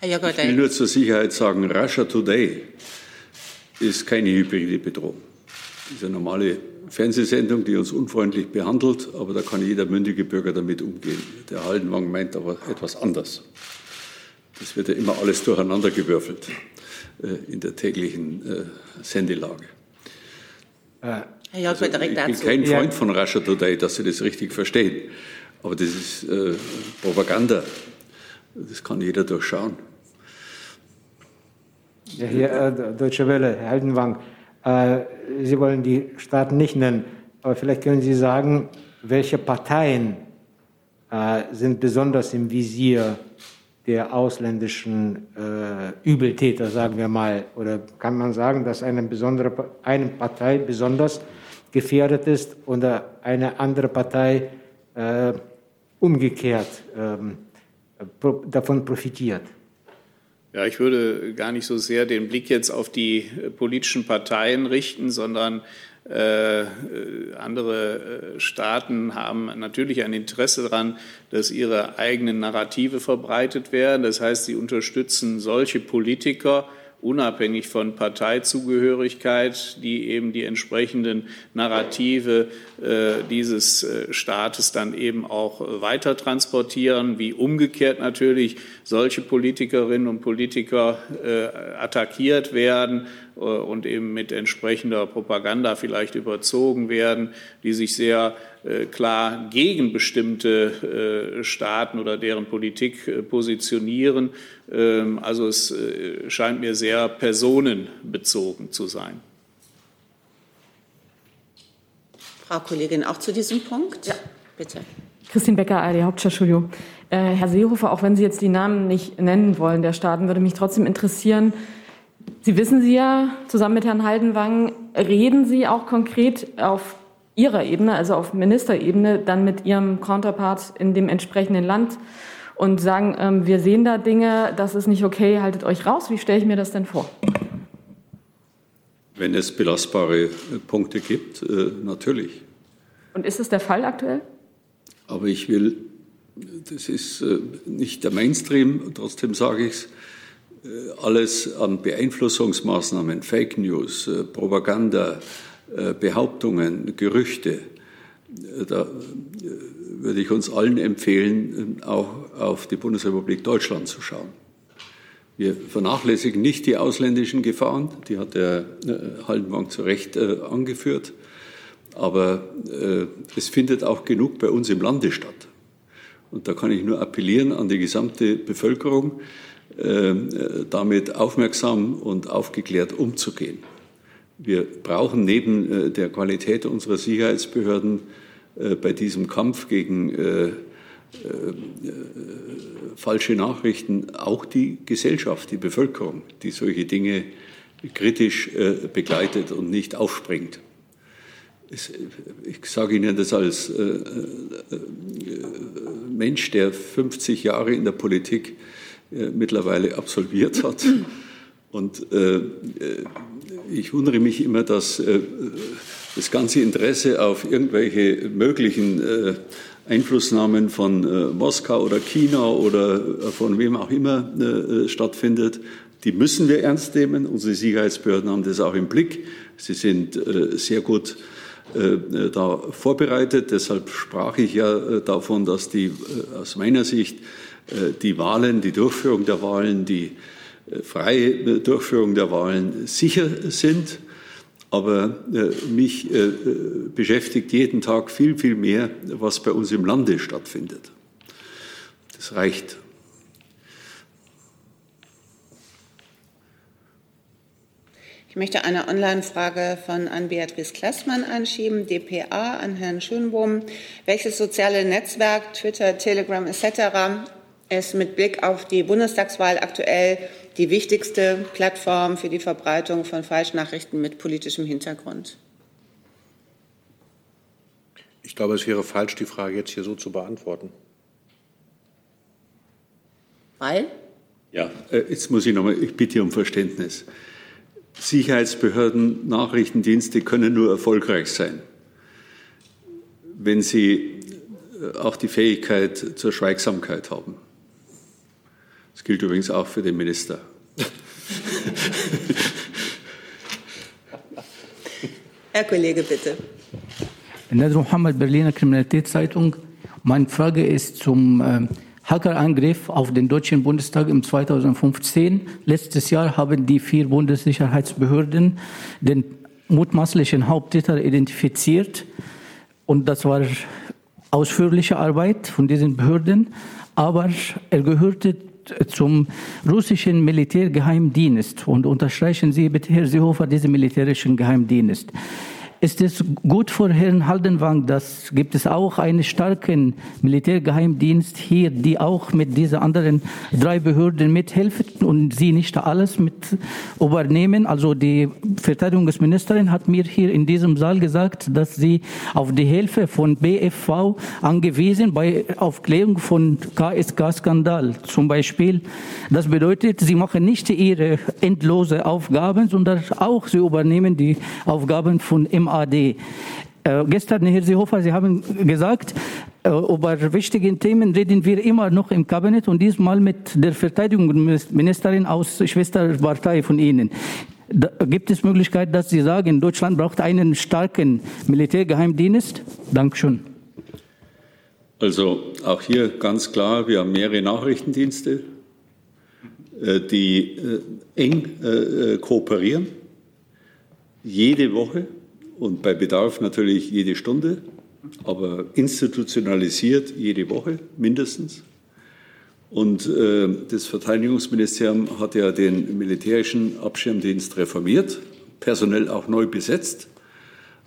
Ich will nur zur Sicherheit sagen, Russia Today ist keine hybride Bedrohung. Das ist eine normale Fernsehsendung, die uns unfreundlich behandelt, aber da kann jeder mündige Bürger damit umgehen. Der Haldenwang meint aber etwas anders. Das wird ja immer alles durcheinandergewürfelt äh, in der täglichen äh, Sendelage. Äh, also, ich bin kein Freund von Russia Today, dass Sie das richtig verstehen. Aber das ist äh, Propaganda. Das kann jeder durchschauen. Hier äh, Deutsche Welle, Herr Haldenwang. Äh, Sie wollen die Staaten nicht nennen, aber vielleicht können Sie sagen, welche Parteien äh, sind besonders im Visier der ausländischen äh, Übeltäter, sagen wir mal? Oder kann man sagen, dass eine, besondere, eine Partei besonders gefährdet ist oder eine andere Partei äh, umgekehrt ähm, davon profitiert? Ja, ich würde gar nicht so sehr den Blick jetzt auf die äh, politischen Parteien richten, sondern äh, andere äh, Staaten haben natürlich ein Interesse daran, dass ihre eigenen Narrative verbreitet werden. Das heißt, sie unterstützen solche Politiker, unabhängig von Parteizugehörigkeit, die eben die entsprechenden Narrative äh, dieses äh, Staates dann eben auch weiter transportieren, wie umgekehrt natürlich solche Politikerinnen und Politiker äh, attackiert werden und eben mit entsprechender Propaganda vielleicht überzogen werden, die sich sehr äh, klar gegen bestimmte Staaten oder deren Politik positionieren. Ähm, also es scheint mir sehr personenbezogen zu sein. Frau Kollegin, auch zu diesem Punkt? Ja, bitte. Christine Becker, ARD Hauptstadtstudio. Äh, Herr Seehofer, auch wenn Sie jetzt die Namen nicht nennen wollen der Staaten, würde mich trotzdem interessieren, Sie wissen Sie ja, zusammen mit Herrn Haldenwang, reden Sie auch konkret auf Ihrer Ebene, also auf Ministerebene, dann mit Ihrem Counterpart in dem entsprechenden Land und sagen, ähm, wir sehen da Dinge, das ist nicht okay, haltet euch raus. Wie stelle ich mir das denn vor? Wenn es belastbare Punkte gibt, äh, natürlich. Und ist es der Fall aktuell? Aber ich will, das ist äh, nicht der Mainstream, trotzdem sage ich es, äh, alles an Beeinflussungsmaßnahmen, Fake News, äh, Propaganda, Behauptungen, Gerüchte, da würde ich uns allen empfehlen, auch auf die Bundesrepublik Deutschland zu schauen. Wir vernachlässigen nicht die ausländischen Gefahren, die hat der Haldenwang zu Recht angeführt. Aber äh, es findet auch genug bei uns im Lande statt. Und da kann ich nur appellieren an die gesamte Bevölkerung, äh, damit aufmerksam und aufgeklärt umzugehen. Wir brauchen neben äh, der Qualität unserer Sicherheitsbehörden äh, bei diesem Kampf gegen äh, äh, falsche Nachrichten auch die Gesellschaft, die Bevölkerung, die solche Dinge kritisch begleitet und nicht aufspringt ich sage Ihnen das als äh, äh, Mensch, der 50 Jahre in der Politik äh, mittlerweile absolviert hat. Und ich wundere mich immer, dass das ganze Interesse auf irgendwelche möglichen Einflussnahmen von Moskau oder China oder von wem auch immer stattfindet. Die müssen wir ernst nehmen. Unsere Sicherheitsbehörden haben das auch im Blick. Sie sind sehr gut äh, da vorbereitet. Deshalb sprach ich ja äh, davon, dass die äh, aus meiner Sicht die Wahlen, die Durchführung der Wahlen, die freie Durchführung der Wahlen sicher sind. Aber mich beschäftigt jeden Tag viel, viel mehr, was bei uns im Lande stattfindet. Das reicht Ich möchte eine Online-Frage von Ann-Beatrice Klessmann anschieben, dpa, an Herrn Schönbohm. Welches soziale Netzwerk, Twitter, Telegram etc. ist mit Blick auf die Bundestagswahl aktuell die wichtigste Plattform für die Verbreitung von Falschnachrichten mit politischem Hintergrund? Ich glaube, es wäre falsch, die Frage jetzt hier so zu beantworten. Weil? Ja, äh, jetzt muss ich nochmal, ich bitte um Verständnis. Sicherheitsbehörden, Nachrichtendienste können nur erfolgreich sein, wenn sie äh, auch die Fähigkeit zur Schweigsamkeit haben. Das gilt übrigens auch für den Minister. Herr Kollege, bitte. Nadr Mohammed, Berliner Kriminalitätszeitung. Meine Frage ist zum äh, Hackerangriff auf den Deutschen Bundestag im 2015. Letztes Jahr haben die vier Bundessicherheitsbehörden den mutmaßlichen Haupttäter identifiziert. Und das war ausführliche Arbeit von diesen Behörden. Aber er gehörte zum russischen Militärgeheimdienst. Und unterstreichen Sie bitte, Herr Seehofer, diesen militärischen Geheimdienst. Ist es gut für Herrn Haldenwang, dass gibt es auch einen starken Militärgeheimdienst hier, die auch mit diesen anderen drei Behörden mithelfen und sie nicht alles mit übernehmen? Also die Verteidigungsministerin hat mir hier in diesem Saal gesagt, dass sie auf die Hilfe von BFV angewiesen bei Aufklärung von KSK-Skandal zum Beispiel. Das bedeutet, sie machen nicht ihre endlose Aufgaben, sondern auch sie übernehmen die Aufgaben von MA MAD. Äh, gestern, Herr Seehofer, Sie haben gesagt, äh, über wichtige Themen reden wir immer noch im Kabinett und diesmal mit der Verteidigungsministerin aus Schwesterpartei von Ihnen. Da gibt es Möglichkeit, dass Sie sagen, Deutschland braucht einen starken Militärgeheimdienst? Dankeschön. Also auch hier ganz klar, wir haben mehrere Nachrichtendienste, äh, die äh, eng kooperieren, jede Woche und bei Bedarf natürlich jede Stunde. aber institutionalisiert jede Woche mindestens. Und äh, das Verteidigungsministerium hat ja den militärischen Abschirmdienst reformiert, personell auch neu besetzt.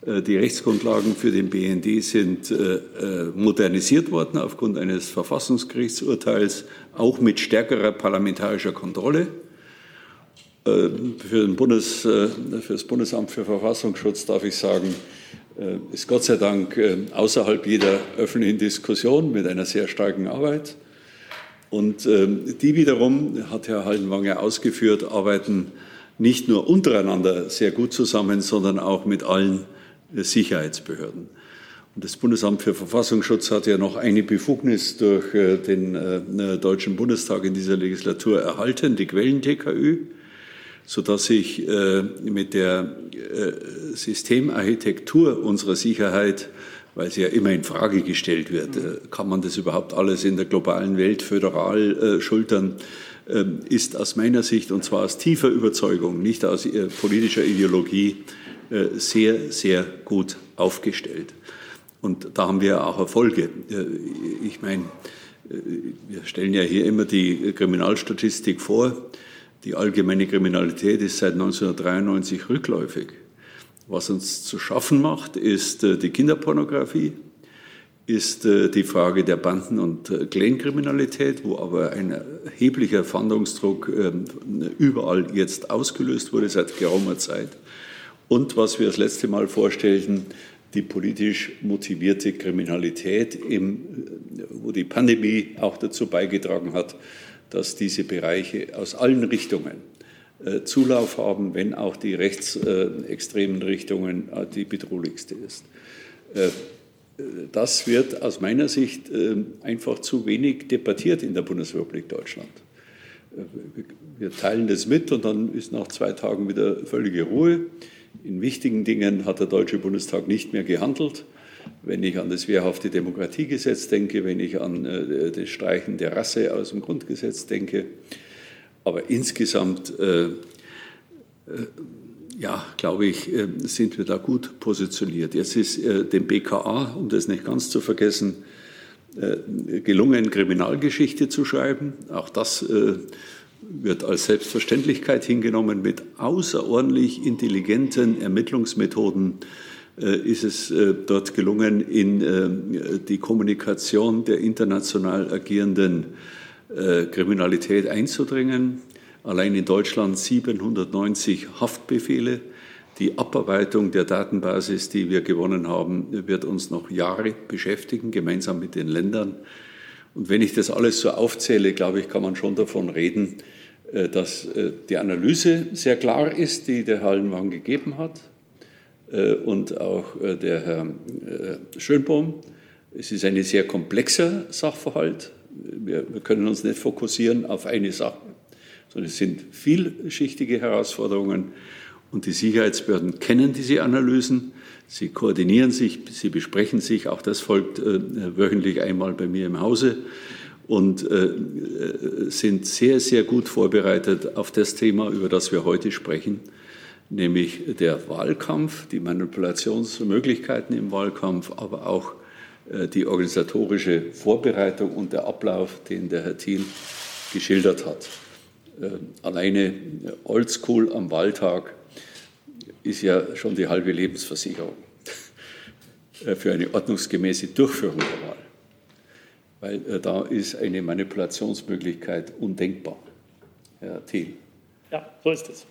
Äh, die Rechtsgrundlagen für den BND sind äh, äh, modernisiert worden aufgrund eines Verfassungsgerichtsurteils, auch mit stärkerer parlamentarischer Kontrolle. Für, Bundes, für, das Bundesamt für Verfassungsschutz darf ich sagen, ist Gott sei Dank außerhalb jeder öffentlichen Diskussion mit einer sehr starken Arbeit. Und die wiederum, hat Herr Haldenwanger ausgeführt, arbeiten nicht nur untereinander sehr gut zusammen, sondern auch mit allen Sicherheitsbehörden. Und das Bundesamt für Verfassungsschutz hat ja noch eine Befugnis durch äh, den äh, Deutschen Bundestag in dieser Legislatur erhalten, die Quellen-TKÜ, sodass ich äh, mit der Systemarchitektur unserer Sicherheit, weil sie ja immer in Frage gestellt wird, kann man das überhaupt alles in der globalen Welt föderal schultern, ähm, ist aus meiner Sicht, und zwar aus tiefer Überzeugung, nicht aus politischer Ideologie, äh, sehr, sehr gut aufgestellt. Und da haben wir auch Erfolge. Äh, ich meine, äh, wir stellen ja hier immer die Kriminalstatistik vor. Die allgemeine Kriminalität ist seit 1993 rückläufig. Was uns zu schaffen macht, ist die Kinderpornografie, ist die Frage der Banden- und Clankriminalität, wo aber ein erheblicher Fahndungsdruck ähm, überall jetzt ausgelöst wurde seit geraumer Zeit. Und was wir das letzte Mal vorstellten, die politisch motivierte Kriminalität, im, wo die Pandemie auch dazu beigetragen hat, dass diese Bereiche aus allen Richtungen äh, Zulauf haben, wenn auch die rechtsextremen Richtungen äh, die bedrohlichste ist. Äh, das wird aus meiner Sicht äh, einfach zu wenig debattiert in der Bundesrepublik Deutschland. Äh, wir teilen das mit und dann ist nach zwei Tagen wieder völlige Ruhe. In wichtigen Dingen hat der Deutsche Bundestag nicht mehr gehandelt. Wenn ich an das wehrhafte Demokratiegesetz denke, wenn ich an äh, das Streichen der Rasse aus dem Grundgesetz denke. Aber insgesamt, äh, äh, ja, glaube ich, äh, sind wir da gut positioniert. Jetzt ist äh, dem BKA, um das nicht ganz zu vergessen, äh, gelungen, Kriminalgeschichte zu schreiben. Auch das wird als Selbstverständlichkeit hingenommen. Mit außerordentlich intelligenten Ermittlungsmethoden ist es äh, dort gelungen, in äh, die Kommunikation der international agierenden Kriminalität einzudringen. Allein in Deutschland 790 Haftbefehle. Die Abarbeitung der Datenbasis, die wir gewonnen haben, wird uns noch Jahre beschäftigen, gemeinsam mit den Ländern. Und wenn ich das alles so aufzähle, glaube ich, kann man schon davon reden, äh, dass äh, die Analyse sehr klar ist, die der Hallenwang gegeben hat äh, und auch der Herr Schönbohm. Es ist ein sehr komplexer Sachverhalt. Wir, können uns nicht fokussieren auf eine Sache, sondern es sind vielschichtige Herausforderungen. Und die Sicherheitsbehörden kennen diese Analysen, sie koordinieren sich, sie besprechen sich, auch das folgt wöchentlich einmal bei mir im Hause und äh, sind sehr, sehr gut vorbereitet auf das Thema, über das wir heute sprechen, nämlich der Wahlkampf, die Manipulationsmöglichkeiten im Wahlkampf, aber auch äh, die organisatorische Vorbereitung und der Ablauf, den der Herr Thiel geschildert hat. Äh, alleine Oldschool am Wahltag ist ja schon die halbe Lebensversicherung für eine ordnungsgemäße Durchführung der Wahl weil äh, da ist eine Manipulationsmöglichkeit undenkbar. Herr Thiel. Ja, so ist es.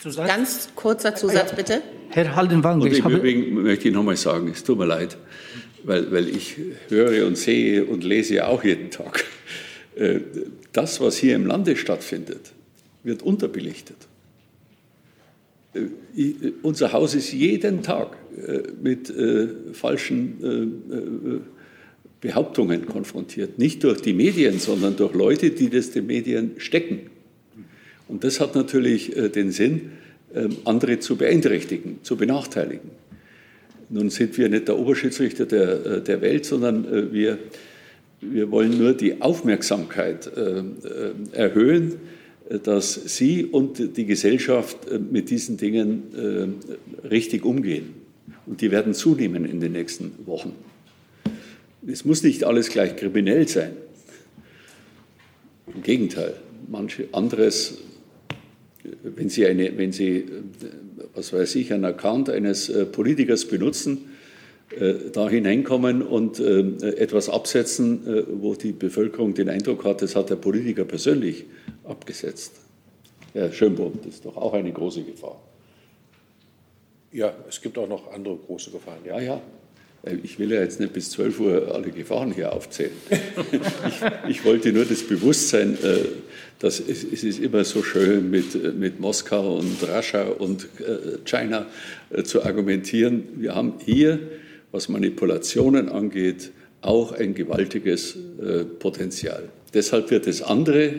Zusatz? Ganz kurzer Zusatz, bitte. Herr Haldenwang, und im Übrigen möchte ich noch mal sagen, es tut mir leid, weil, weil ich höre und sehe und lese auch jeden Tag. Äh, das, was hier im Lande stattfindet, wird unterbelichtet. Äh, unser Haus ist jeden Tag mit falschen Behauptungen konfrontiert. Nicht durch die Medien, sondern durch Leute, die das den Medien stecken. Und das hat natürlich äh, den Sinn, ähm, andere zu beeinträchtigen, zu benachteiligen. Nun sind wir nicht der Oberschiedsrichter der, äh, der Welt, sondern äh, wir, wir wollen nur die Aufmerksamkeit erhöhen, dass Sie und die Gesellschaft mit diesen Dingen richtig umgehen. Und die werden zunehmen in den nächsten Wochen. Es muss nicht alles gleich kriminell sein. Im Gegenteil, manche anderes, wenn Sie, eine, wenn Sie was weiß ich, einen Account eines äh, Politikers benutzen, äh, da hineinkommen und äh, etwas absetzen, wo die Bevölkerung den Eindruck hat, das hat der Politiker persönlich abgesetzt. Herr Schönbohm, das ist doch auch eine große Gefahr. Ja, es gibt auch noch andere große Gefahren. Ja, ja. Ich will ja jetzt nicht bis 12 Uhr alle Gefahren hier aufzählen. ich, ich, wollte nur das Bewusstsein, äh, dass es, ist immer so schön mit, mit Moskau und Russia und äh, China äh, zu argumentieren. Wir haben hier, was Manipulationen angeht, auch ein gewaltiges Potenzial. Deshalb wird das andere,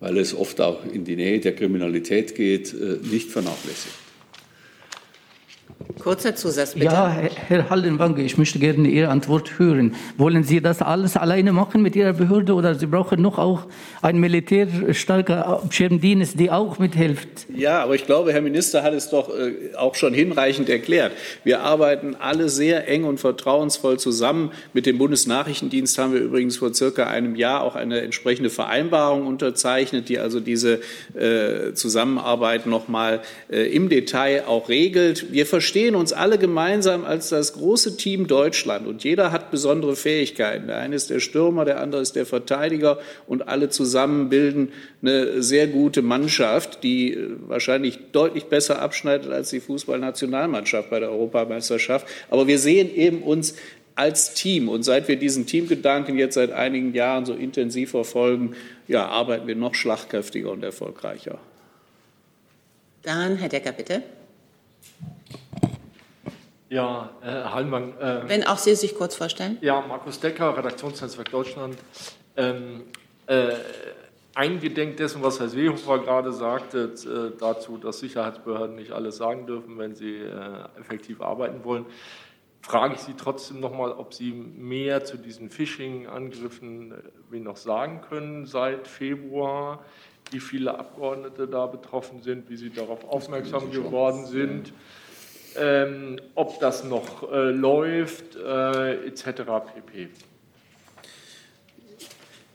weil es oft auch in die Nähe der Kriminalität geht, nicht vernachlässigt. Kurzer Zusatz, bitte. Ja, Herr Hallenwange, ich möchte gerne Ihre Antwort hören. Wollen Sie das alles alleine machen mit Ihrer Behörde oder Sie brauchen noch auch einen militärstarker Schirmdienst, die auch mithilft? Ja, aber ich glaube, Herr Minister hat es doch äh, auch schon hinreichend erklärt. Wir arbeiten alle sehr eng und vertrauensvoll zusammen. Mit dem Bundesnachrichtendienst haben wir übrigens vor circa einem Jahr auch eine entsprechende Vereinbarung unterzeichnet, die also diese äh, Zusammenarbeit noch mal äh, im Detail auch regelt. Wir verstehen uns alle gemeinsam als das große Team Deutschland und jeder hat besondere Fähigkeiten. Der eine ist der Stürmer, der andere ist der Verteidiger und alle zusammen bilden eine sehr gute Mannschaft, die äh, wahrscheinlich deutlich besser abschneidet als die Fußballnationalmannschaft bei der Europameisterschaft. Aber wir sehen eben uns als Team. Und seit wir diesen Teamgedanken jetzt seit einigen Jahren so intensiv verfolgen, ja, arbeiten wir noch schlagkräftiger und erfolgreicher. Dann Herr Decker, bitte. Ja, äh, Herr Hallmann. Äh, Wenn auch Sie sich kurz vorstellen. Ja, Markus Decker, Redaktionsnetzwerk Deutschland. Ähm, äh, eingedenk dessen, was Herr Seehofer gerade sagte, äh, dazu, dass Sicherheitsbehörden nicht alles sagen dürfen, wenn sie äh, effektiv arbeiten wollen, frage ich Sie trotzdem nochmal, ob Sie mehr zu diesen Phishing-Angriffen wie noch sagen können seit Februar, wie viele Abgeordnete da betroffen sind, wie Sie darauf aufmerksam geworden sind ähm, ob das noch äh, läuft, äh, etc. pp.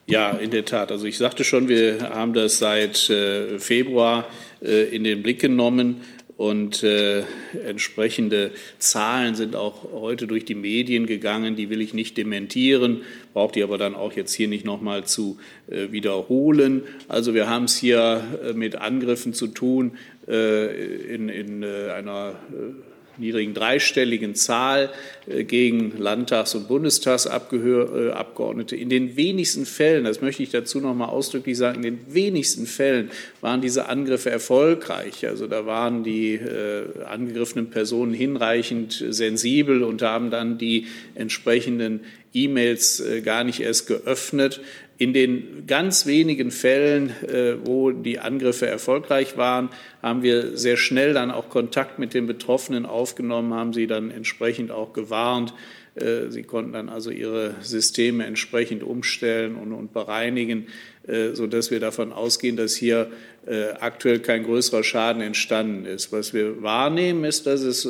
Ja, in der Tat. Also ich sagte schon, wir haben das seit äh, Februar äh, in den Blick genommen. Und äh, entsprechende Zahlen sind auch heute durch die Medien gegangen. Die will ich nicht dementieren, brauche die aber dann auch jetzt hier nicht nochmal zu äh, wiederholen. Also wir haben es hier äh, mit Angriffen zu tun äh, in, in äh, einer äh, niedrigen dreistelligen Zahl äh, gegen Landtags- und Bundestagsabgeordnete. In den wenigsten Fällen, das möchte ich dazu noch mal ausdrücklich sagen, in den wenigsten Fällen waren diese Angriffe erfolgreich. Also da waren die äh, angegriffenen Personen hinreichend sensibel und haben dann die entsprechenden E-Mails äh, gar nicht erst geöffnet. In den ganz wenigen Fällen, äh, wo die Angriffe erfolgreich waren, haben wir sehr schnell dann auch Kontakt mit den Betroffenen aufgenommen, haben sie dann entsprechend auch gewarnt. Äh, sie konnten dann also ihre Systeme entsprechend umstellen und, bereinigen, äh, sodass wir davon ausgehen, dass hier aktuell kein größerer Schaden entstanden ist. Was wir wahrnehmen, ist, dass es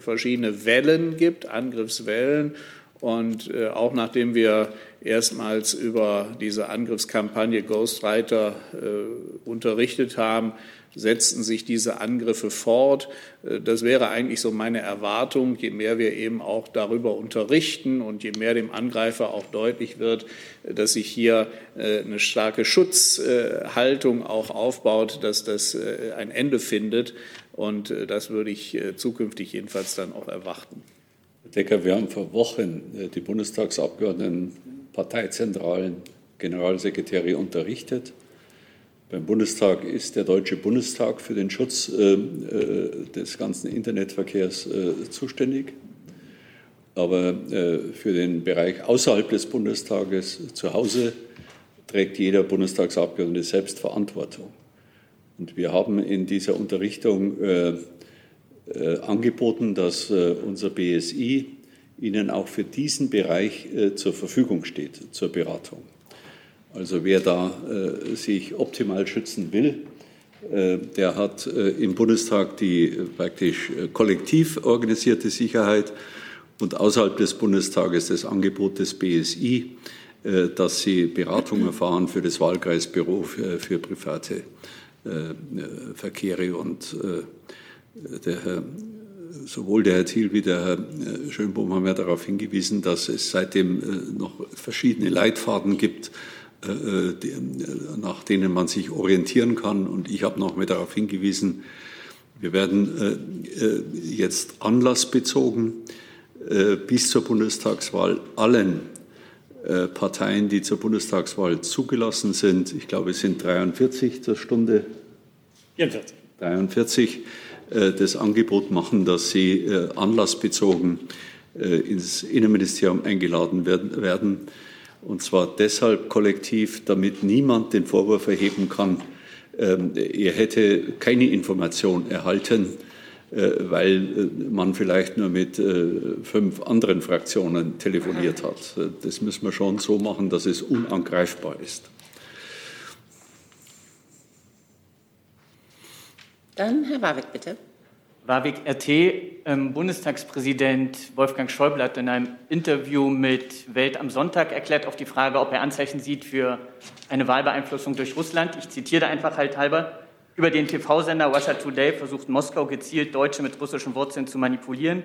verschiedene Wellen gibt, Angriffswellen. Und auch nachdem wir erstmals über diese Angriffskampagne Ghostwriter äh, unterrichtet haben, setzten sich diese Angriffe fort. Äh, das wäre eigentlich so meine Erwartung, je mehr wir eben auch darüber unterrichten und je mehr dem Angreifer auch deutlich wird, dass sich hier äh, eine starke Schutzhaltung auch aufbaut, dass das äh, ein Ende findet. Und das würde ich zukünftig jedenfalls dann auch erwarten. Herr Decker, wir haben vor Wochen die Bundestagsabgeordneten parteizentralen Generalsekretäre unterrichtet. Beim Bundestag ist der Deutsche Bundestag für den Schutz äh, äh, des ganzen Internetverkehrs äh, zuständig. Aber äh, für den Bereich außerhalb des Bundestages zu Hause trägt jeder Bundestagsabgeordnete selbst Verantwortung. Und wir haben in dieser Unterrichtung äh, äh, angeboten, dass unser BSI Ihnen auch für diesen Bereich äh, zur Verfügung steht, zur Beratung. Also wer da äh, sich optimal schützen will, Der hat im Bundestag die praktisch kollektiv organisierte Sicherheit und außerhalb des Bundestages das Angebot des BSI, dass sie Beratung erfahren für das Wahlkreisbüro für private Verkehre. Und der Herr sowohl der Herr Thiel wie der Herr äh, Schönbohm haben ja darauf hingewiesen, dass es seitdem äh, noch verschiedene Leitfaden gibt, äh, nach denen man sich orientieren kann. Und ich habe noch mal darauf hingewiesen, wir werden jetzt anlassbezogen bis zur Bundestagswahl allen Parteien, die zur Bundestagswahl zugelassen sind, ich glaube, es sind 43 zur Stunde. 44. 43 äh, das Angebot machen, dass sie äh, anlassbezogen äh, ins Innenministerium eingeladen werden. Und zwar deshalb kollektiv, damit niemand den Vorwurf erheben kann, ähm, er hätte keine Information erhalten, weil man vielleicht nur mit fünf anderen Fraktionen telefoniert hat. Das müssen wir schon so machen, dass es unangreifbar ist. Dann Herr Warwick, bitte. Warwick RT, ähm, Bundestagspräsident Wolfgang Schäuble hat in einem Interview mit Welt am Sonntag erklärt auf die Frage, ob er Anzeichen sieht für eine Wahlbeeinflussung durch Russland. Ich zitiere da einfach halt halber. Über den TV-Sender Russia Today versucht Moskau gezielt Deutsche mit russischen Wurzeln zu manipulieren.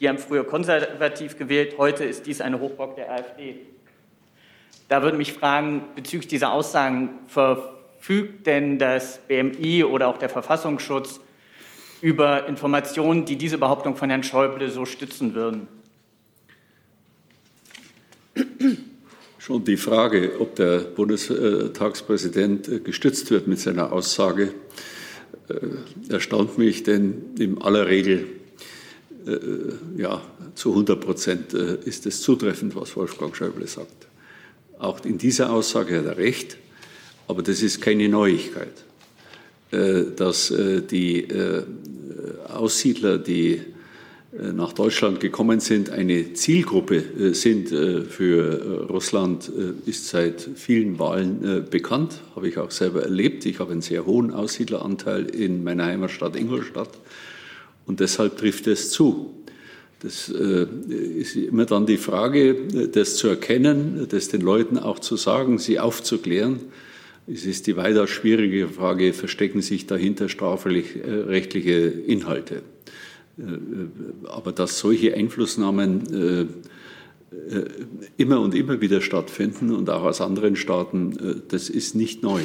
Die haben früher konservativ gewählt, heute ist dies eine Hochburg der AfD. Da würde mich fragen, bezüglich dieser Aussagen, verfügt denn das BMI oder auch der Verfassungsschutz über Informationen, die diese Behauptung von Herrn Schäuble so stützen würden? Schon die Frage, ob der Bundestagspräsident gestützt wird mit seiner Aussage, äh, erstaunt mich, denn in aller Regel äh, ja, zu 100 Prozent äh, ist es zutreffend, was Wolfgang Schäuble sagt. Auch in dieser Aussage hat er recht, aber das ist keine Neuigkeit. Äh, dass äh, die äh, Aussiedler, die nach Deutschland gekommen sind, eine Zielgruppe sind für Russland, ist seit vielen Wahlen bekannt, habe ich auch selber erlebt. Ich habe einen sehr hohen Aussiedleranteil in meiner Heimatstadt Ingolstadt und deshalb trifft es zu. Das ist immer dann die Frage, das zu erkennen, das den Leuten auch zu sagen, sie aufzuklären es ist die weitaus schwierige Frage, verstecken sich dahinter strafrechtliche Inhalte. Äh, aber dass solche Einflussnahmen äh, äh, immer und immer wieder stattfinden und auch aus anderen Staaten, das ist nicht neu.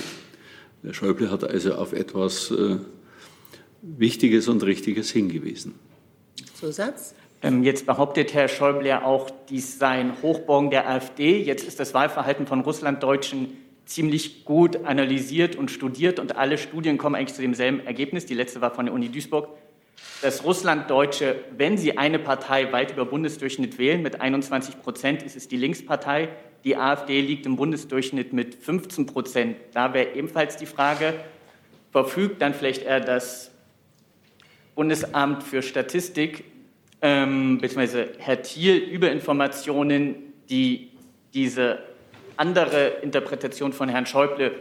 Herr Schäuble hat also auf etwas Wichtiges und Richtiges hingewiesen. Zusatz? Ähm, jetzt behauptet Herr Schäuble ja auch, dies seien Hochburgen der AfD. Jetzt ist das Wahlverhalten von Russlanddeutschen ziemlich gut analysiert und studiert und alle Studien kommen eigentlich zu demselben Ergebnis. Die letzte war von der Uni Duisburg, dass Russlanddeutsche, wenn sie eine Partei weit über Bundesdurchschnitt wählen, mit 21 Prozent, ist es die Linkspartei. Die AfD liegt im Bundesdurchschnitt mit 15 Prozent. Da wäre ebenfalls die Frage, verfügt dann vielleicht eher das Bundesamt für Statistik ähm, bzw. Herr Thiel über Informationen, die diese andere Interpretation von Herrn Schäuble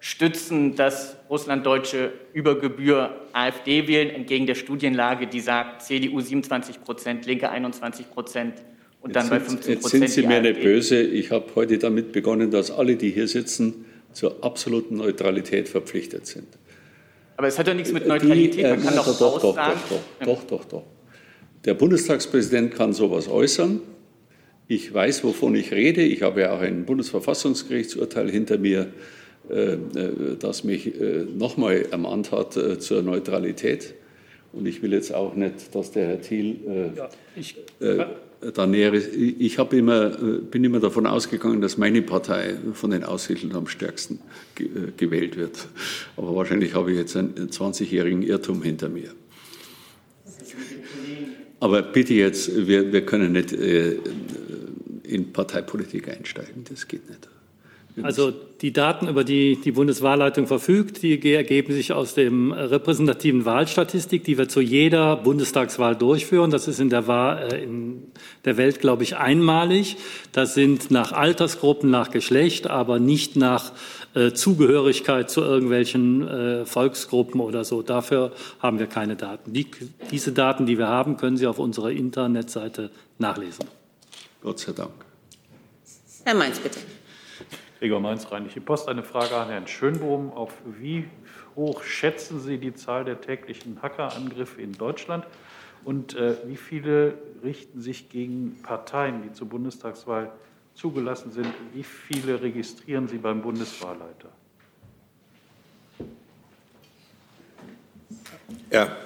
stützen, dass Russlanddeutsche über Gebühr AfD wählen, entgegen der Studienlage, die sagt, CDU 27 Prozent, Linke 21 Prozent und dann jetzt bei 15 Prozent. Jetzt sind Sie mir AfD. nicht böse. Ich habe heute damit begonnen, dass alle, die hier sitzen, zur absoluten Neutralität verpflichtet sind. Aber es hat ja nichts mit Neutralität. Man die, kann äh, doch, doch, doch, aussagen. doch, doch, doch, doch. Der Bundestagspräsident kann sowas äußern. Ich weiß, wovon ich rede. Ich habe ja auch ein Bundesverfassungsgerichtsurteil hinter mir, äh, äh, das mich äh, nochmal ermahnt hat zur Neutralität. Und ich will jetzt auch nicht, dass der Herr Thiel ja, ich, da näher ist. Ich immer, bin immer davon ausgegangen, dass meine Partei von den Aussiedlern am stärksten gewählt wird. Aber wahrscheinlich habe ich jetzt einen 20-jährigen Irrtum hinter mir. Aber bitte jetzt, wir, wir können nicht äh, in Parteipolitik einsteigen, das geht nicht. Also die Daten, über die die Bundeswahlleitung verfügt, die ergeben sich aus dem repräsentativen Wahlstatistik, die wir zu jeder Bundestagswahl durchführen. Das ist in der, Wahl, äh, in der Welt, glaube ich, einmalig. Das sind nach Altersgruppen, nach Geschlecht, aber nicht nach äh, Zugehörigkeit zu irgendwelchen äh, Volksgruppen oder so. Dafür haben wir keine Daten. Die, diese Daten, die wir haben, können Sie auf unserer Internetseite nachlesen. Gott sei Dank. Herr Mainz, bitte. Gregor Mainz, Rheinische Post. Eine Frage an Herrn Schönbohm. Auf wie hoch schätzen Sie die Zahl der täglichen Hackerangriffe in Deutschland? Und äh, wie viele richten sich gegen Parteien, die zur Bundestagswahl zugelassen sind? Wie viele registrieren Sie beim Bundeswahlleiter? Ja,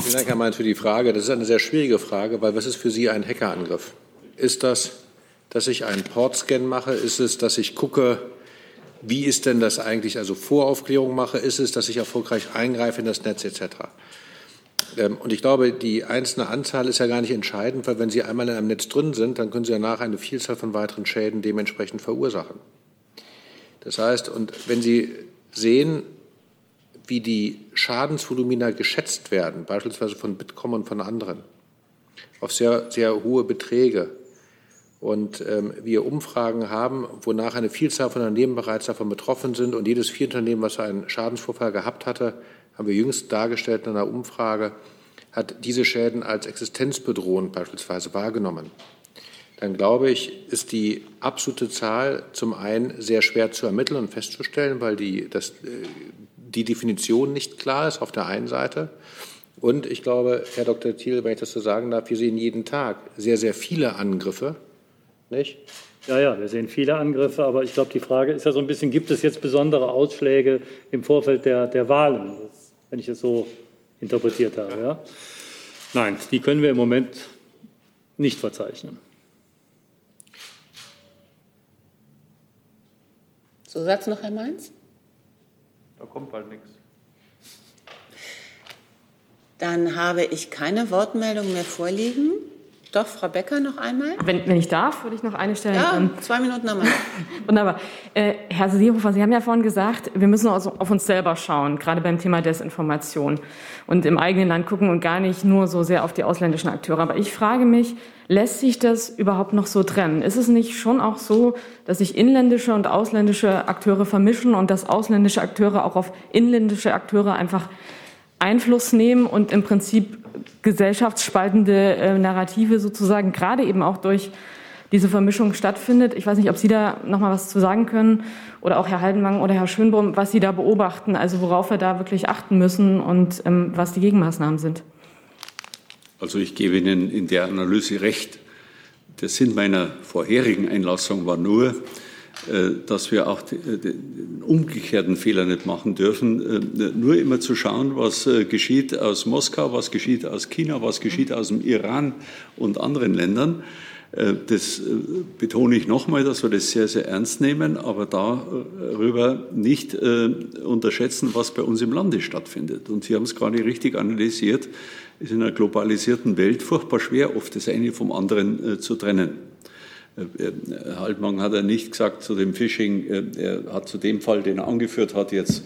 vielen Dank, Herr Mainz, für die Frage. Das ist eine sehr schwierige Frage, weil was ist für Sie ein Hackerangriff? Ist das dass ich einen Portscan mache? Ist es, dass ich gucke, wie ist denn das eigentlich, also Voraufklärung mache? Ist es, dass ich erfolgreich eingreife in das Netz etc.? Ähm, und ich glaube, die einzelne Anzahl ist ja gar nicht entscheidend, weil wenn Sie einmal in einem Netz drin sind, dann können Sie danach eine Vielzahl von weiteren Schäden dementsprechend verursachen. Das heißt, und wenn Sie sehen, wie die Schadensvolumina geschätzt werden, beispielsweise von Bitkom und von anderen, auf sehr, sehr hohe Beträge, und ähm, wir Umfragen haben, wonach eine Vielzahl von Unternehmen bereits davon betroffen sind. Und jedes vierte Unternehmen, was einen Schadensvorfall gehabt hatte, haben wir jüngst dargestellt in einer Umfrage, hat diese Schäden als existenzbedrohend beispielsweise wahrgenommen. Dann glaube ich, ist die absolute Zahl zum einen sehr schwer zu ermitteln und festzustellen, weil die, das, äh, die Definition nicht klar ist auf der einen Seite. Und ich glaube, Herr Dr. Thiel, wenn ich das so sagen darf, wir sehen jeden Tag sehr, sehr viele Angriffe nicht? Ja, ja, wir sehen viele Angriffe, aber ich glaube, die Frage ist ja so ein bisschen, gibt es jetzt besondere Ausschläge im Vorfeld der, der Wahlen, wenn ich es so interpretiert habe. Ja? Nein, die können wir im Moment nicht verzeichnen. Zusatz noch, Herr Mainz? Da kommt bald nichts. Dann habe ich keine Wortmeldung mehr vorliegen. Doch, Frau Becker noch einmal. Wenn, wenn ich darf, würde ich noch eine stellen. Ja, ähm, zwei Minuten haben wir. Wunderbar. Äh, Herr Seehofer, Sie haben ja vorhin gesagt, wir müssen also auf uns selber schauen, gerade beim Thema Desinformation und im eigenen Land gucken und gar nicht nur so sehr auf die ausländischen Akteure. Aber ich frage mich, lässt sich das überhaupt noch so trennen? Ist es nicht schon auch so, dass sich inländische und ausländische Akteure vermischen und dass ausländische Akteure auch auf inländische Akteure einfach Einfluss nehmen und im Prinzip gesellschaftsspaltende äh, Narrative sozusagen gerade eben auch durch diese Vermischung stattfindet. Ich weiß nicht, ob Sie da noch mal was zu sagen können oder auch Herr Haldenwang oder Herr Schönbohm, was Sie da beobachten, also worauf wir da wirklich achten müssen und ähm, was die Gegenmaßnahmen sind. Also ich gebe Ihnen in der Analyse recht. Der Sinn meiner vorherigen Einlassung war nur, dass wir auch äh, den umgekehrten Fehler nicht machen dürfen, äh, nur immer zu schauen, was geschieht aus Moskau, was geschieht aus China, was geschieht aus dem Iran und anderen Ländern. Das betone ich nochmal, dass wir das sehr, sehr ernst nehmen, aber darüber nicht unterschätzen, was bei uns im Lande stattfindet. Und Sie haben es gerade richtig analysiert, ist in einer globalisierten Welt furchtbar schwer, oft das eine vom anderen zu trennen. Herr Haltmann hat er nicht gesagt zu dem Phishing, äh, er hat zu dem Fall, den er angeführt hat, jetzt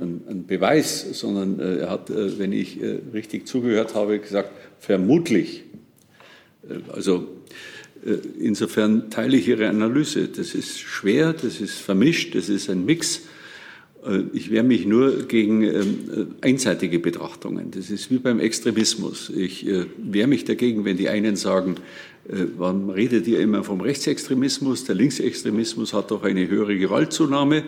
einen Beweis, sondern äh, er hat, äh, wenn ich richtig zugehört habe, gesagt, vermutlich. Also insofern teile ich Ihre Analyse. Das ist schwer, das ist vermischt, das ist ein Mix. Ich wehre mich nur gegen einseitige Betrachtungen. Das ist wie beim Extremismus. Ich wehre mich dagegen, wenn die einen sagen, man äh, redet ihr immer vom Rechtsextremismus. Der Linksextremismus hat doch eine höhere Gewaltzunahme.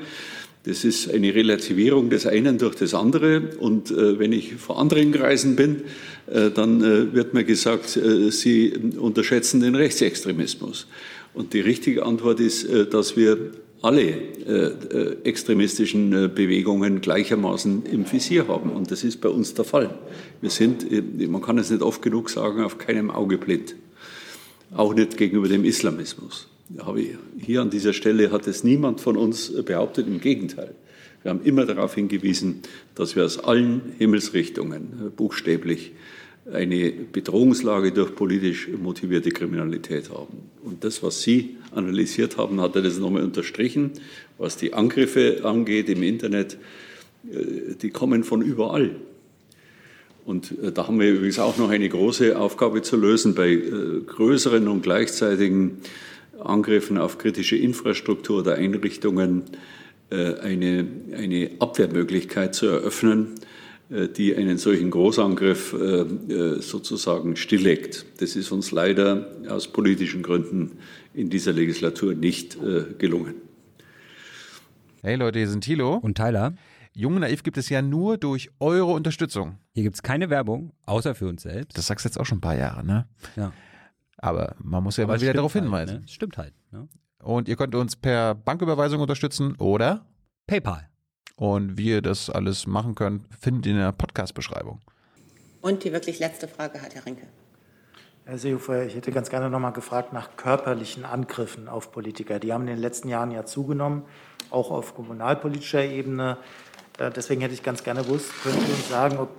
Das ist eine Relativierung des einen durch das andere. Und äh, wenn ich vor anderen Kreisen bin, äh, dann äh, wird mir gesagt, äh, sie unterschätzen den Rechtsextremismus. Und die richtige Antwort ist, äh, dass wir alle extremistischen Bewegungen gleichermaßen im Visier haben. Und das ist bei uns der Fall. Wir sind, man kann es nicht oft genug sagen, auf keinem Auge blind auch nicht gegenüber dem Islamismus. Hier an dieser Stelle hat es niemand von uns behauptet, im Gegenteil. Wir haben immer darauf hingewiesen, dass wir aus allen Himmelsrichtungen buchstäblich eine Bedrohungslage durch politisch motivierte Kriminalität haben. Und das, was Sie analysiert haben, hat er das nochmal unterstrichen. Was die Angriffe angeht im Internet, äh, die kommen von überall. Und äh, da haben wir übrigens auch noch eine große Aufgabe zu lösen bei äh, größeren und gleichzeitigen Angriffen auf kritische Infrastruktur der Einrichtungen eine, eine Abwehrmöglichkeit zu eröffnen, die einen solchen Großangriff sozusagen stilllegt. Das ist uns leider aus politischen Gründen in dieser Legislatur nicht gelungen. Hey Leute, hier sind Thilo und Tyler. Jung und Naiv gibt es ja nur durch eure Unterstützung. Hier gibt es keine Werbung, außer für uns selbst. Das sagst du jetzt auch schon ein paar Jahre, ne? Ja. Aber man muss ja Aber mal wieder darauf halt, hinweisen. Ne? Stimmt halt. Ne? Und ihr könnt uns per Banküberweisung unterstützen oder PayPal. Und wie ihr das alles machen könnt, findet ihr in der Podcast-Beschreibung. Und die wirklich letzte Frage hat Herr Rinke. Herr Seehofer, ich hätte ganz gerne noch mal gefragt nach körperlichen Angriffen auf Politiker. Die haben in den letzten Jahren ja zugenommen, auch auf kommunalpolitischer Ebene. Äh, deswegen hätte ich ganz gerne gewusst, können Sie uns sagen, ob,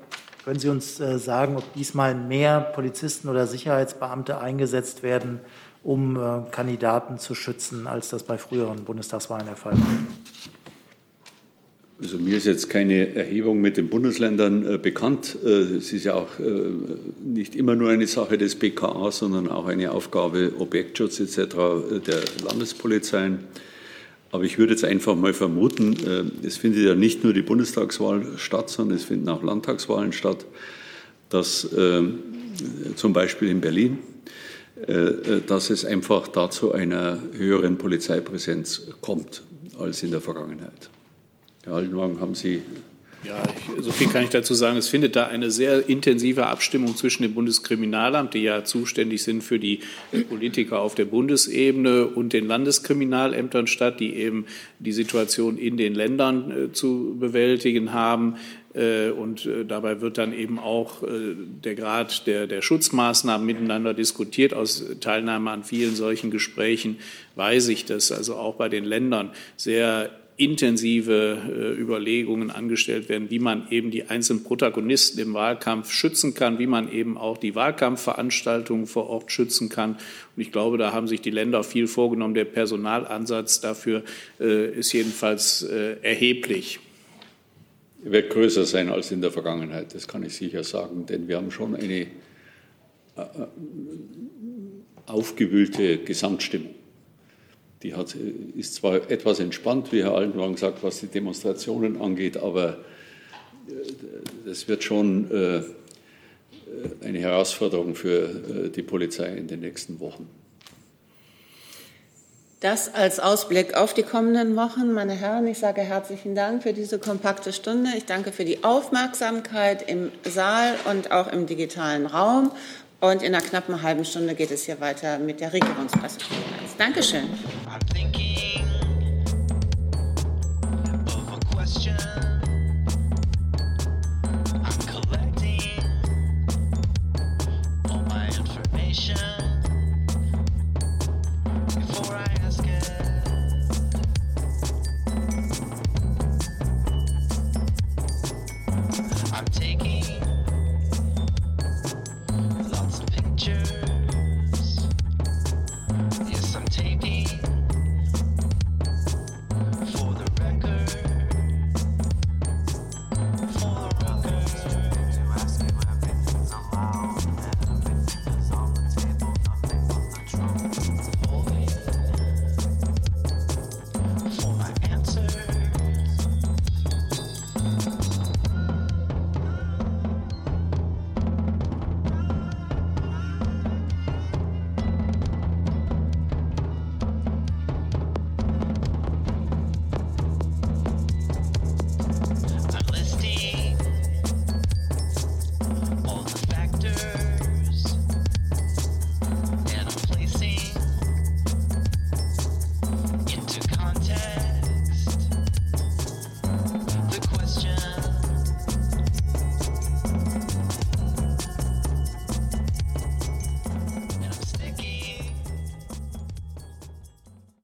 können Sie uns äh, sagen, ob diesmal mehr Polizisten oder Sicherheitsbeamte eingesetzt werden, um äh, Kandidaten zu schützen, als das bei früheren Bundestagswahlen der Fall war? Also mir ist jetzt keine Erhebung mit den Bundesländern äh, bekannt. Äh, es ist ja auch äh, nicht immer nur eine Sache des BKA, sondern auch eine Aufgabe Objektschutz etc. der Landespolizeien. Aber ich würde jetzt einfach mal vermuten, äh, es findet ja nicht nur die Bundestagswahl statt, sondern es finden auch Landtagswahlen statt, dass äh, zum Beispiel in Berlin, äh, dass es einfach dazu einer höheren Polizeipräsenz kommt als in der Vergangenheit. Herr Altenwagen, haben Sie ja, ich, so viel kann ich dazu sagen. Es findet da eine sehr intensive Abstimmung zwischen dem Bundeskriminalamt, die ja zuständig sind für die Politiker auf der Bundesebene, und den Landeskriminalämtern statt, die eben die Situation in den Ländern äh, zu bewältigen haben. Äh, und äh, dabei wird dann eben auch äh, der Grad der, der Schutzmaßnahmen miteinander diskutiert. Aus Teilnahme an vielen solchen Gesprächen weiß ich, dass also auch bei den Ländern sehr intensive äh, Überlegungen angestellt werden, wie man eben die einzelnen Protagonisten im Wahlkampf schützen kann, wie man eben auch die Wahlkampfveranstaltungen vor Ort schützen kann. Und ich glaube, da haben sich die Länder viel vorgenommen. Der Personalansatz dafür äh, ist jedenfalls äh, erheblich. Er wird größer sein als in der Vergangenheit, das kann ich sicher sagen, denn wir haben schon eine aufgewühlte Gesamtstimmung die hat, ist zwar etwas entspannt, wie Herr Altenwagen sagt, was die Demonstrationen angeht, aber das wird schon äh, eine Herausforderung für äh, die Polizei in den nächsten Wochen. Das als Ausblick auf die kommenden Wochen. Meine Herren, ich sage herzlichen Dank für diese kompakte Stunde. Ich danke für die Aufmerksamkeit im Saal und auch im digitalen Raum. Und in einer knappen halben Stunde geht es hier weiter mit der Regierungspressekonferenz. Dankeschön. I'm thinking.